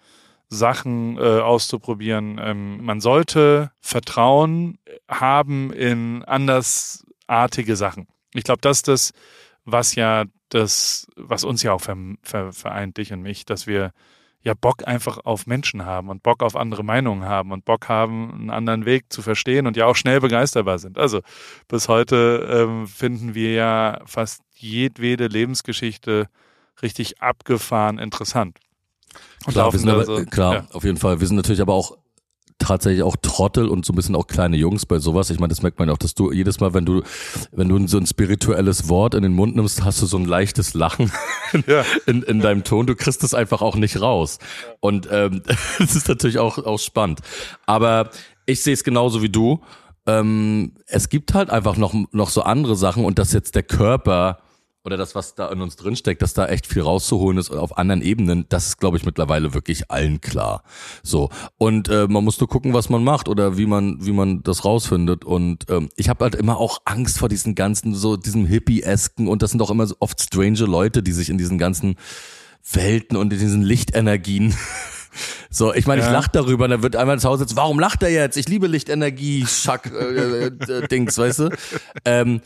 Sachen äh, auszuprobieren. Ähm, man sollte Vertrauen haben in andersartige Sachen. Ich glaube, das ist das, was ja das, was uns ja auch ver, ver, vereint, dich und mich, dass wir ja Bock einfach auf Menschen haben und Bock auf andere Meinungen haben und Bock haben, einen anderen Weg zu verstehen und ja auch schnell begeisterbar sind. Also bis heute ähm, finden wir ja fast jedwede Lebensgeschichte richtig abgefahren interessant. Klar, wir sind aber, so, klar ja. auf jeden Fall. Wir sind natürlich aber auch tatsächlich auch Trottel und so ein bisschen auch kleine Jungs bei sowas. Ich meine, das merkt man auch, dass du jedes Mal, wenn du, wenn du so ein spirituelles Wort in den Mund nimmst, hast du so ein leichtes Lachen [LAUGHS] ja. in, in deinem Ton. Du kriegst es einfach auch nicht raus. Und ähm, [LAUGHS] das ist natürlich auch, auch spannend. Aber ich sehe es genauso wie du. Ähm, es gibt halt einfach noch, noch so andere Sachen und dass jetzt der Körper oder das, was da in uns drinsteckt, dass da echt viel rauszuholen ist auf anderen Ebenen, das ist, glaube ich, mittlerweile wirklich allen klar. So. Und äh, man muss nur gucken, was man macht oder wie man, wie man das rausfindet. Und ähm, ich habe halt immer auch Angst vor diesen ganzen, so diesem Hippie-esken und das sind auch immer so oft strange Leute, die sich in diesen ganzen Welten und in diesen Lichtenergien [LAUGHS] So, ich meine, ja. ich lach darüber, und dann wird einmal ins Haus jetzt, warum lacht er jetzt? Ich liebe Lichtenergie, Schack, äh, äh, Dings, weißt du? Ähm,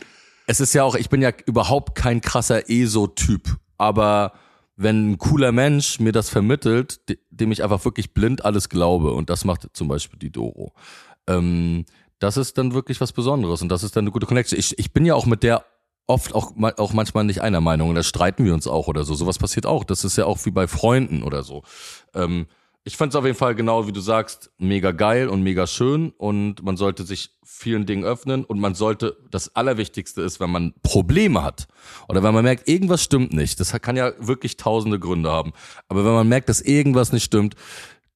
es ist ja auch, ich bin ja überhaupt kein krasser ESO-Typ, aber wenn ein cooler Mensch mir das vermittelt, dem ich einfach wirklich blind alles glaube, und das macht zum Beispiel die Doro, ähm, das ist dann wirklich was Besonderes und das ist dann eine gute Connection. Ich, ich bin ja auch mit der oft auch, auch manchmal nicht einer Meinung und da streiten wir uns auch oder so. Sowas passiert auch. Das ist ja auch wie bei Freunden oder so. Ähm, ich fand es auf jeden Fall genau wie du sagst, mega geil und mega schön und man sollte sich vielen Dingen öffnen und man sollte, das Allerwichtigste ist, wenn man Probleme hat oder wenn man merkt, irgendwas stimmt nicht, das kann ja wirklich tausende Gründe haben, aber wenn man merkt, dass irgendwas nicht stimmt,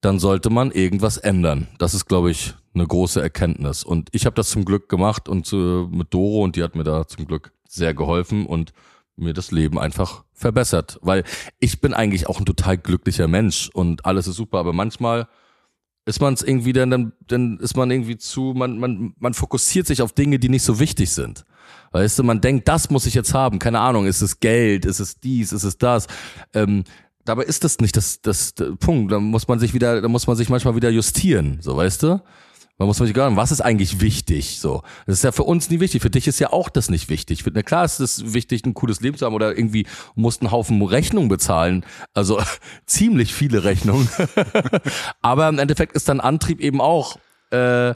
dann sollte man irgendwas ändern. Das ist, glaube ich, eine große Erkenntnis und ich habe das zum Glück gemacht und äh, mit Doro und die hat mir da zum Glück sehr geholfen und mir das Leben einfach verbessert. Weil ich bin eigentlich auch ein total glücklicher Mensch und alles ist super, aber manchmal ist man es irgendwie dann, dann, dann ist man irgendwie zu, man, man, man fokussiert sich auf Dinge, die nicht so wichtig sind. Weißt du, man denkt, das muss ich jetzt haben. Keine Ahnung, ist es Geld, ist es dies, ist es das. Ähm, dabei ist das nicht das, das, das Punkt. Da muss man sich wieder, da muss man sich manchmal wieder justieren, so weißt du? Man muss sich sagen, was ist eigentlich wichtig? So, das ist ja für uns nie wichtig. Für dich ist ja auch das nicht wichtig. Für, na klar ist es wichtig, ein cooles Leben zu haben oder irgendwie musst einen Haufen Rechnungen bezahlen. Also [LAUGHS] ziemlich viele Rechnungen. [LAUGHS] Aber im Endeffekt ist dein Antrieb eben auch. Äh,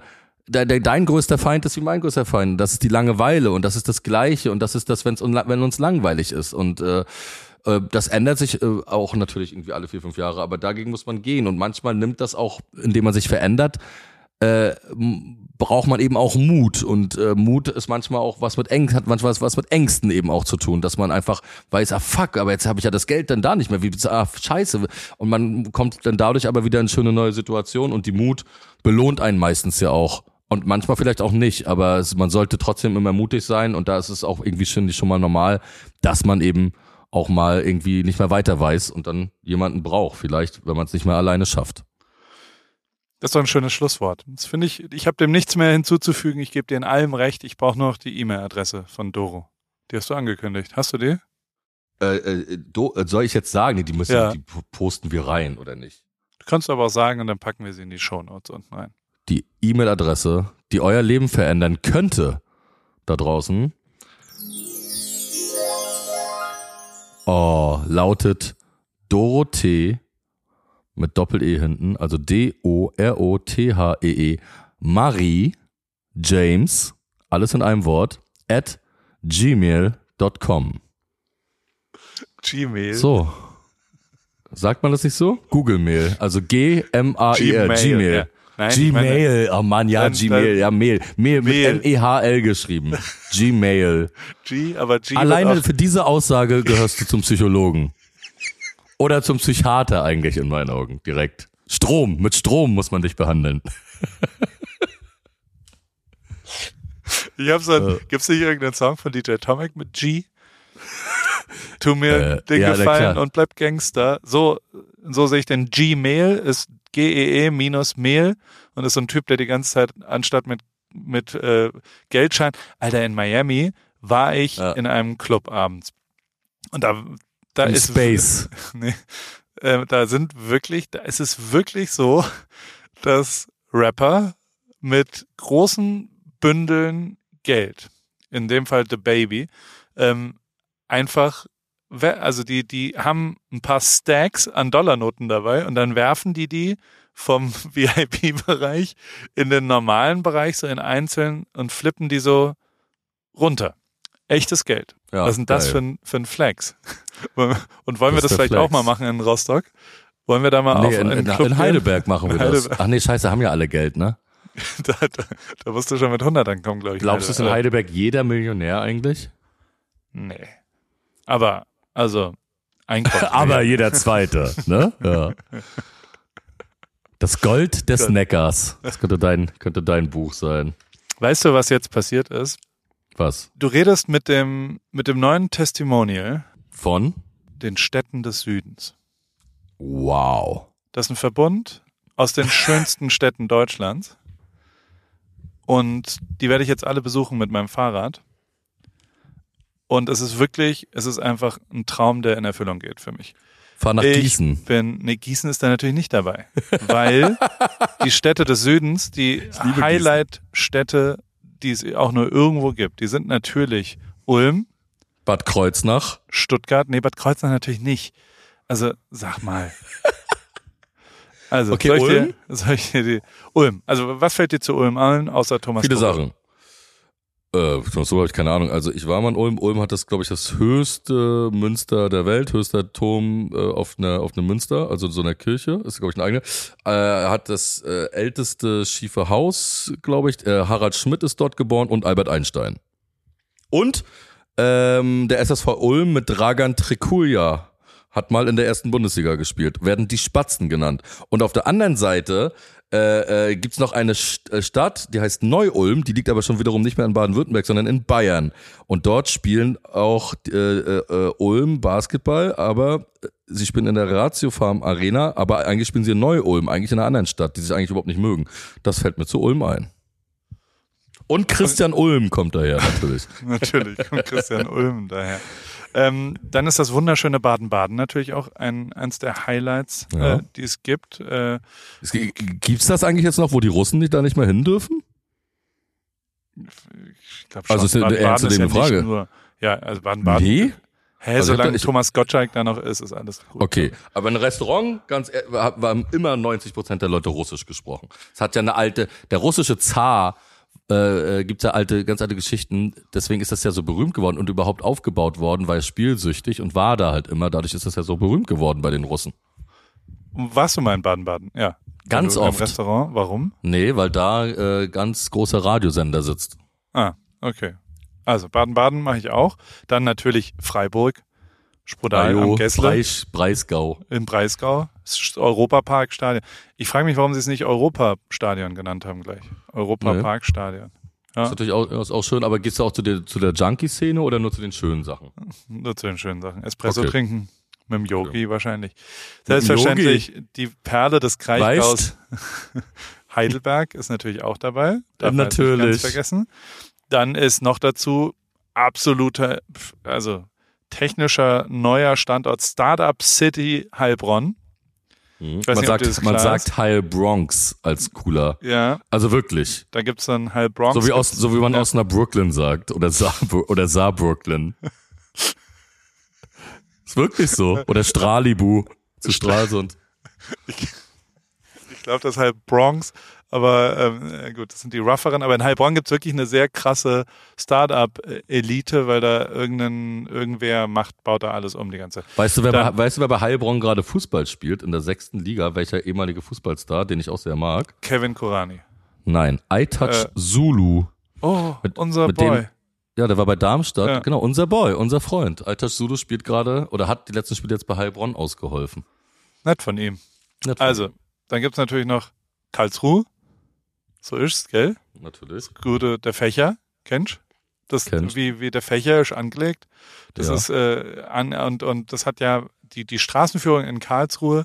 dein größter Feind ist wie mein größter Feind. Das ist die Langeweile und das ist das Gleiche und das ist das, wenn's, wenn uns langweilig ist und äh, äh, das ändert sich äh, auch natürlich irgendwie alle vier, fünf Jahre, aber dagegen muss man gehen. Und manchmal nimmt das auch, indem man sich verändert, äh, braucht man eben auch Mut. Und äh, Mut ist manchmal auch was mit Ängsten, hat manchmal was mit Ängsten eben auch zu tun, dass man einfach weiß, ah fuck, aber jetzt habe ich ja das Geld dann da nicht mehr, wie ah scheiße. Und man kommt dann dadurch aber wieder in schöne neue Situation und die Mut belohnt einen meistens ja auch. Und manchmal vielleicht auch nicht, aber es, man sollte trotzdem immer mutig sein und da ist es auch irgendwie schon, schon mal normal, dass man eben auch mal irgendwie nicht mehr weiter weiß und dann jemanden braucht, vielleicht, wenn man es nicht mehr alleine schafft. Das ist doch ein schönes Schlusswort. Das finde ich, ich habe dem nichts mehr hinzuzufügen. Ich gebe dir in allem recht. Ich brauche nur noch die E-Mail-Adresse von Doro. Die hast du angekündigt. Hast du die? Äh, äh, do, äh, soll ich jetzt sagen, die, müssen, ja. die posten wir rein oder nicht? Du kannst aber auch sagen und dann packen wir sie in die Shownotes unten rein. Die E-Mail-Adresse, die euer Leben verändern könnte, da draußen, oh, lautet Dorothee mit Doppel-E hinten, also D-O-R-O-T-H-E-E, -E, Marie James, alles in einem Wort, at gmail.com. Gmail. So. Sagt man das nicht so? Google Mail. Also G-M-A-I-L. Gmail. Gmail. Ja. Nein, Gmail. oh Mann, ja, Gmail. Ja, Mail. Mail, Mail. mit M-E-H-L geschrieben. [LAUGHS] Gmail. G, aber G. Alleine für diese Aussage gehörst du zum Psychologen. Oder zum Psychiater eigentlich in meinen Augen. Direkt. Strom. Mit Strom muss man dich behandeln. [LAUGHS] Ich hab so ein, äh. gibt's nicht irgendeinen Song von DJ Tomic mit G? tu mir äh, den ja, Gefallen und bleib Gangster. So, so sehe ich den Gmail, ist G-E-E minus Mail und ist so ein Typ, der die ganze Zeit anstatt mit, mit äh, Geldschein, Alter, in Miami war ich ja. in einem Club abends. Und da, da in ist Space. [LAUGHS] nee, äh, da sind wirklich, da ist es wirklich so, dass Rapper mit großen Bündeln Geld, in dem Fall The Baby, ähm, einfach, also die, die haben ein paar Stacks an Dollarnoten dabei und dann werfen die die vom [LAUGHS] VIP-Bereich in den normalen Bereich, so in einzeln und flippen die so runter. Echtes Geld. Ja, Was ist denn das für ein, für ein Flex? [LAUGHS] Und wollen wir das vielleicht Flex. auch mal machen in Rostock? Wollen wir da mal nee, auf in, in, in Heidelberg machen wir das. [LAUGHS] Ach nee, scheiße, haben ja alle Geld, ne? [LAUGHS] da, da, da musst du schon mit 100 ankommen, glaube ich. Glaubst du, ist in Heidelberg jeder Millionär eigentlich? Nee. Aber, also, Einkommen. Aber jeder Zweite, ne? Ja. Das Gold des Neckars. Das könnte dein, könnte dein Buch sein. Weißt du, was jetzt passiert ist? Was? Du redest mit dem, mit dem neuen Testimonial. Von? Den Städten des Südens. Wow. Das ist ein Verbund aus den [LAUGHS] schönsten Städten Deutschlands. Und die werde ich jetzt alle besuchen mit meinem Fahrrad. Und es ist wirklich, es ist einfach ein Traum, der in Erfüllung geht für mich. Fahr nach ich Gießen. Bin, nee, Gießen ist da natürlich nicht dabei. Weil [LAUGHS] die Städte des Südens, die Highlight-Städte, die es auch nur irgendwo gibt, die sind natürlich Ulm. Bad Kreuznach. Stuttgart. Nee, Bad Kreuznach natürlich nicht. Also, sag mal. Also, okay, soll, ich Ulm? Dir, soll ich dir die Ulm. Also, was fällt dir zu Ulm allen, außer Thomas Viele Kohl? Sachen. Äh, so habe ich keine Ahnung. Also ich war mal in Ulm. Ulm hat das, glaube ich, das höchste Münster der Welt, höchster Turm äh, auf einer auf einem Münster, also so einer Kirche. Ist glaube ich eine eigene. Äh, hat das äh, älteste schiefe Haus, glaube ich. Äh, Harald Schmidt ist dort geboren und Albert Einstein. Und ähm, der SSV Ulm mit Dragan Trikulja hat mal in der ersten Bundesliga gespielt, werden die Spatzen genannt. Und auf der anderen Seite äh, äh, gibt noch eine äh, Stadt, die heißt Neu-Ulm, die liegt aber schon wiederum nicht mehr in Baden-Württemberg, sondern in Bayern. Und dort spielen auch äh, äh, Ulm Basketball, aber äh, sie spielen in der Ratio Farm Arena, aber eigentlich spielen sie in Neu-Ulm, eigentlich in einer anderen Stadt, die sich eigentlich überhaupt nicht mögen. Das fällt mir zu Ulm ein. Und Christian Ulm kommt daher, natürlich. [LAUGHS] natürlich kommt Christian Ulm daher. Ähm, dann ist das wunderschöne Baden-Baden natürlich auch ein, eins der Highlights, ja. äh, die es gibt. Äh, Gibt's das eigentlich jetzt noch, wo die Russen nicht da nicht mehr hin dürfen? Ich glaube schon. Also ist eine ernstzunehmende ja Frage. Nur, ja, also Baden-Baden. Nee? Hä, also solange Thomas Gottschalk da noch ist, ist alles gut. Okay, aber ein Restaurant, ganz haben immer 90 Prozent der Leute Russisch gesprochen. Es hat ja eine alte, der russische Zar äh, äh, gibt ja alte, ganz alte Geschichten. Deswegen ist das ja so berühmt geworden und überhaupt aufgebaut worden, weil es spielsüchtig und war da halt immer. Dadurch ist das ja so berühmt geworden bei den Russen. Warst du mal in Baden-Baden? Ja. Ganz oft. Im Restaurant? Warum? Nee, weil da äh, ganz großer Radiosender sitzt. Ah, okay. Also Baden-Baden mache ich auch. Dann natürlich Freiburg. Sprodal am Gessle. Breis, Breisgau. In Breisgau. Europaparkstadion. Ich frage mich, warum sie es nicht Europastadion genannt haben gleich. Europaparkstadion. Ja. Ist natürlich auch, ist auch schön, aber gehst du auch zu der, zu der Junkie-Szene oder nur zu den schönen Sachen? Nur zu den schönen Sachen. Espresso okay. trinken. Mit dem Yogi okay. wahrscheinlich. Selbstverständlich die Perle des Kraichgaus [LAUGHS] Heidelberg ist natürlich auch dabei. Darf natürlich. Ganz vergessen. Dann ist noch dazu absoluter, also technischer neuer Standort Startup City Heilbronn. Mhm. Man, nicht, sagt, man sagt Heil Bronx als cooler. Ja. Also wirklich. Da gibt's dann Heil Bronx. So wie, aus, so wie man ja. aus einer Brooklyn sagt. Oder Saar, oder Saar Brooklyn. [LAUGHS] ist wirklich so. Oder Stralibu zu Stralsund. [LAUGHS] Ich, ich glaube, das ist halt Bronx. Aber ähm, gut, das sind die rougheren. Aber in Heilbronn gibt's wirklich eine sehr krasse Start-up-Elite, weil da irgendein, irgendwer macht, baut da alles um die ganze. Weißt du, wer, Dann, bei, weißt du, wer bei Heilbronn gerade Fußball spielt in der sechsten Liga? Welcher ehemalige Fußballstar, den ich auch sehr mag? Kevin Korani. Nein, iTouch äh, Zulu. Oh, mit, unser mit Boy. Dem, ja, der war bei Darmstadt. Ja. Genau, unser Boy, unser Freund. iTouch Zulu spielt gerade oder hat die letzten Spiele jetzt bei Heilbronn ausgeholfen. Nett von ihm. Nett von also, dann gibt's natürlich noch Karlsruhe. So ist's, gell? Natürlich. Das Gute, der Fächer, kennst das wie wie der Fächer ist angelegt. Das ja. ist äh, an und und das hat ja die die Straßenführung in Karlsruhe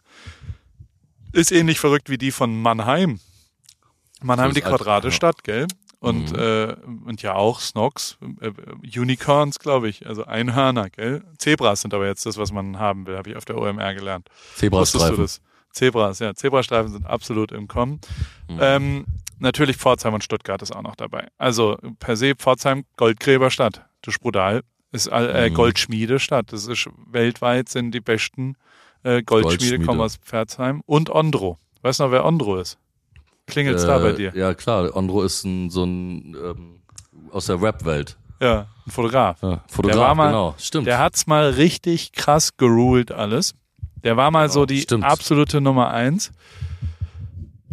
ist ähnlich verrückt wie die von Mannheim. Mannheim so die Quadratestadt, ja. gell? Und mhm. äh, und ja auch Snogs, äh, Unicorns, glaube ich, also Einhörner, gell? Zebras sind aber jetzt das, was man haben will, habe ich auf der OMR gelernt. Zebrastreifen. Zebras, ja, Zebrastreifen sind absolut im Kommen. Mhm. Ähm, natürlich Pforzheim und Stuttgart ist auch noch dabei. Also per se Pforzheim Goldgräberstadt. Das ist brutal. Ist äh, mhm. Goldschmiedestadt. Das ist weltweit sind die besten äh, Goldschmiede, Goldschmiede. kommen aus Pforzheim und Ondro. Weißt du noch, wer Ondro ist? Klingelt's äh, da bei dir? Ja klar, Ondro ist ein, so ein ähm, aus der Rap-Welt. Ja, ein Fotograf. Ja, Fotograf, der war mal, genau, stimmt. Der hat's mal richtig krass geruled alles. Der war mal genau, so die stimmt. absolute Nummer eins.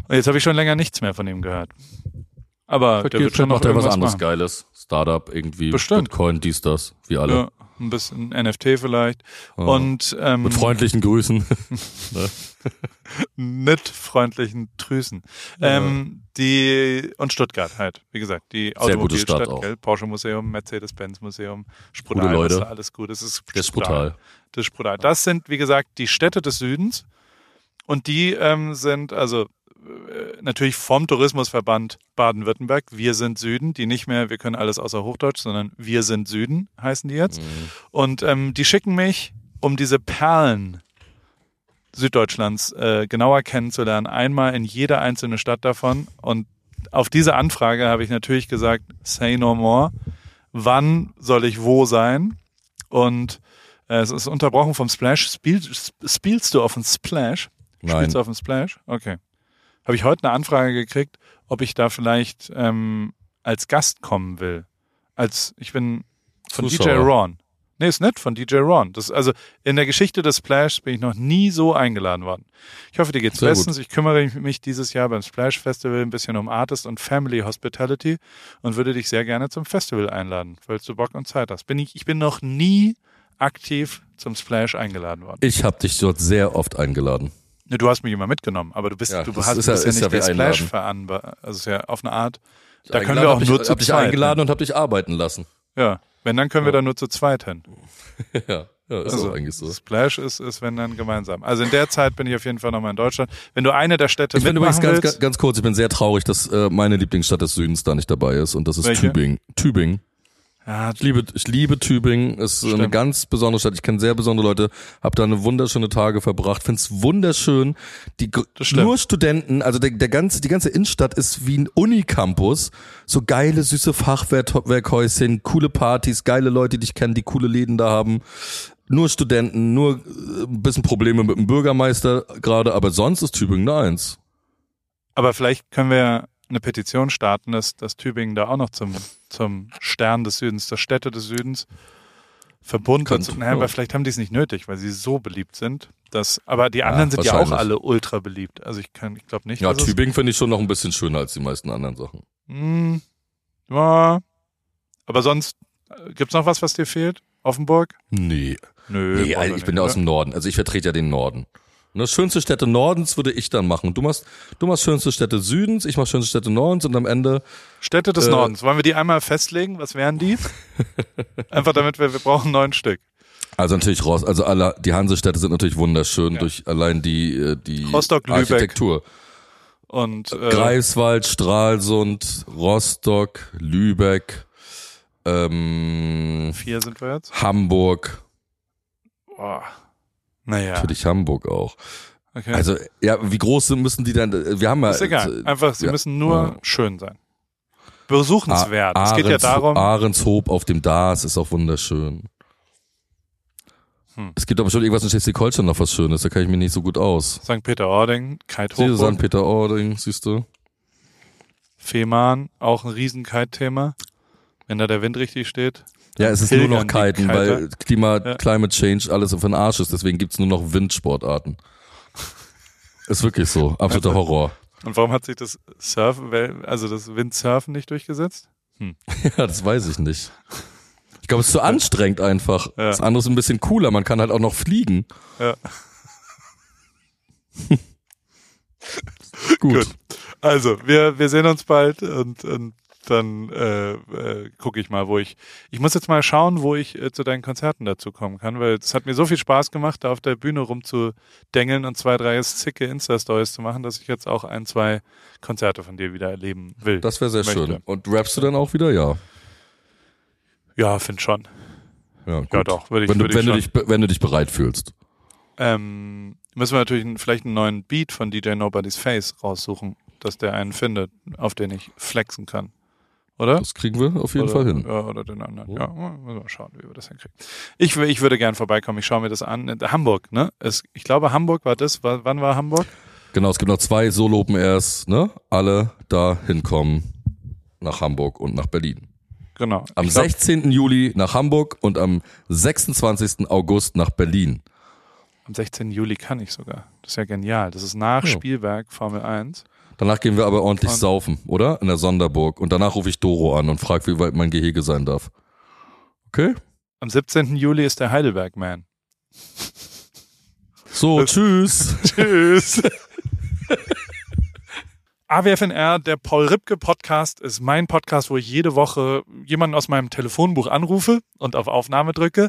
Und jetzt habe ich schon länger nichts mehr von ihm gehört. Aber Vielleicht der wird schon noch der was anderes machen. Geiles. Startup irgendwie, Bestimmt. Bitcoin, dies, das, wie alle. Ja, ein bisschen NFT vielleicht. Ja. Und ähm, mit freundlichen Grüßen. [LAUGHS] mit freundlichen Trüßen. Ja. Ähm, die und Stuttgart halt, wie gesagt, die Automobilstadt? Porsche Museum, Mercedes-Benz Museum, Sprudal, Gute Leute. Alles gut. Das ist, das ist brutal. Das ist brutal. Das sind, wie gesagt, die Städte des Südens. Und die ähm, sind, also äh, natürlich vom Tourismusverband Baden-Württemberg. Wir sind Süden, die nicht mehr, wir können alles außer Hochdeutsch, sondern wir sind Süden heißen die jetzt. Mhm. Und ähm, die schicken mich, um diese Perlen Süddeutschlands äh, genauer kennenzulernen, einmal in jede einzelne Stadt davon. Und auf diese Anfrage habe ich natürlich gesagt, say no more. Wann soll ich wo sein? Und es ist unterbrochen vom Splash. Spiel, spielst du auf dem Splash? Nein. Spielst du auf dem Splash? Okay habe ich heute eine Anfrage gekriegt, ob ich da vielleicht ähm, als Gast kommen will. Als ich bin von Zuschauer. DJ Ron. Nee, ist nett von DJ Ron. Das, also in der Geschichte des Splash bin ich noch nie so eingeladen worden. Ich hoffe, dir geht's Sehr bestens. Gut. Ich kümmere mich dieses Jahr beim Splash Festival ein bisschen um Artist und Family Hospitality und würde dich sehr gerne zum Festival einladen, falls du Bock und Zeit hast. Bin ich, ich bin noch nie aktiv zum Splash eingeladen worden. Ich habe dich dort sehr oft eingeladen. Ne, du hast mich immer mitgenommen, aber du bist, ja, du hast ist, ja, ist ja nicht ja Splash veranbar. Also ist ja auf eine Art. Da können wir auch nur ich, zu hab zweit. dich eingeladen hin. und hab dich arbeiten lassen. Ja, wenn dann können ja. wir da nur zu zweit hin. [LAUGHS] ja. Ja, ist also, eigentlich so. Splash ist, ist, wenn dann gemeinsam. Also in der Zeit bin ich auf jeden Fall nochmal in Deutschland. Wenn du eine der Städte Ich bin übrigens ganz, willst, ganz kurz, ich bin sehr traurig, dass äh, meine Lieblingsstadt des Südens da nicht dabei ist und das ist Welche? Tübingen. Tübingen. Ja, ich liebe, ich liebe Tübingen. Es ist stimmt. eine ganz besondere Stadt. Ich kenne sehr besondere Leute. Habe da eine wunderschöne Tage verbracht. Find's wunderschön. Die nur Studenten, also der, der ganze, die ganze Innenstadt ist wie ein Unicampus. So geile süße Fachwerkhäuschen, coole Partys, geile Leute, die ich kenne, die coole Läden da haben. Nur Studenten, nur äh, ein bisschen Probleme mit dem Bürgermeister gerade, aber sonst ist Tübingen eins. Aber vielleicht können wir eine Petition starten, dass, dass Tübingen da auch noch zum, zum Stern des Südens, der Städte des Südens verbunden wird. Naja, aber vielleicht haben die es nicht nötig, weil sie so beliebt sind. Dass, aber die anderen ja, sind ja auch alle ultra beliebt. Also ich kann, ich glaube nicht. Ja, Tübingen finde ich schon noch ein bisschen schöner als die meisten anderen Sachen. Hm, ja. Aber sonst, äh, gibt's noch was, was dir fehlt? Offenburg? Nee. Nö. Nee, ich bin ja aus dem Norden. Also ich vertrete ja den Norden. Ne, schönste Städte Nordens würde ich dann machen. Du machst, du machst schönste Städte Südens, ich mach schönste Städte Nordens und am Ende. Städte des Äh, Nordens. Wollen wir die einmal festlegen? Was wären die? [LAUGHS] Einfach damit wir, wir brauchen neun Stück. Also natürlich Ross, also alle, die Hansestädte sind natürlich wunderschön Ja. durch allein die, äh, die Rostock. Architektur. Und äh, Greifswald, Stralsund, Rostock, Lübeck, ähm, vier sind wir jetzt. Hamburg, Boah. Naja, natürlich Hamburg auch. okay. Also, ja, wie groß sind- müssen die denn, wir haben ja. ist egal. Einfach, sie ja, müssen nur ja. schön sein. Besuchenswert. es geht ja Ahrens- darum. Ahrenshoop auf dem Dars ist auch wunderschön. Hm. Es gibt aber bestimmt irgendwas in Schleswig-Holstein noch was Schönes, da kann ich mich nicht so gut aus. St. Peter-Ording, Kite-Hochburg, St. Peter-Ording, siehst du? Fehmarn, auch ein riesen Kite-Thema. Wenn da der Wind richtig steht. Ja, es ist Pilgern nur noch Kiten, weil Klima, Ja. Climate Change alles für den Arsch ist, deswegen gibt's nur noch Windsportarten. Ist wirklich so, absoluter Also- Horror. Und warum hat sich das Surfen, also das Windsurfen nicht durchgesetzt? [LAUGHS] Ja, das weiß ich nicht. Ich glaube, es ist zu anstrengend einfach. Ja. Das andere ist ein bisschen cooler, man kann halt auch noch fliegen. Ja. [LAUGHS] Gut. Gut. Also, wir, wir sehen uns bald und, und dann äh, äh, gucke ich mal, wo ich. Ich muss jetzt mal schauen, wo ich äh, zu deinen Konzerten dazu kommen kann, weil es hat mir so viel Spaß gemacht, da auf der Bühne rumzudengeln und zwei, drei zicke Insta-Stories zu machen, dass ich jetzt auch ein, zwei Konzerte von dir wieder erleben will. Das wäre sehr Möchte. schön. Und rappst du dann auch wieder? Ja. ja, find schon. Ja, gut. Ja, doch, würde ich, wenn du, würde ich wenn, du dich, wenn du dich bereit fühlst. Ähm, müssen wir natürlich einen- vielleicht einen neuen Beat von DJ Nobody's Face raussuchen, dass der einen findet, auf den ich flexen kann. Oder? Das kriegen wir auf jeden oder, Fall hin. Ja, oder den anderen. Ja, müssen wir mal schauen, wie wir das hinkriegen. Ich, ich würde gern vorbeikommen. Ich schaue mir das an. Hamburg, ne? Es, ich glaube, Hamburg war das. Wa- Wann war Hamburg? Genau, es gibt noch zwei Solo Open Airs, ne? Alle da hinkommen nach Hamburg und nach Berlin. Genau. Am glaub, 16. Juli nach Hamburg und am 26. August nach Berlin. Am 16. Juli kann ich sogar. Das ist ja genial. Das ist nach Ja. Spielberg Formel 1. Danach gehen wir aber ordentlich Und- saufen, oder? In der Sonderburg. Und danach rufe ich Doro an und frage, wie weit mein Gehege sein darf. Okay? Am 17. Juli ist der Heidelberg Man. So, tschüss. [LAUGHS] Tschüss. AWFNR, der Paul Ripke Podcast, ist mein Podcast, wo ich jede Woche jemanden aus meinem Telefonbuch anrufe und auf Aufnahme drücke.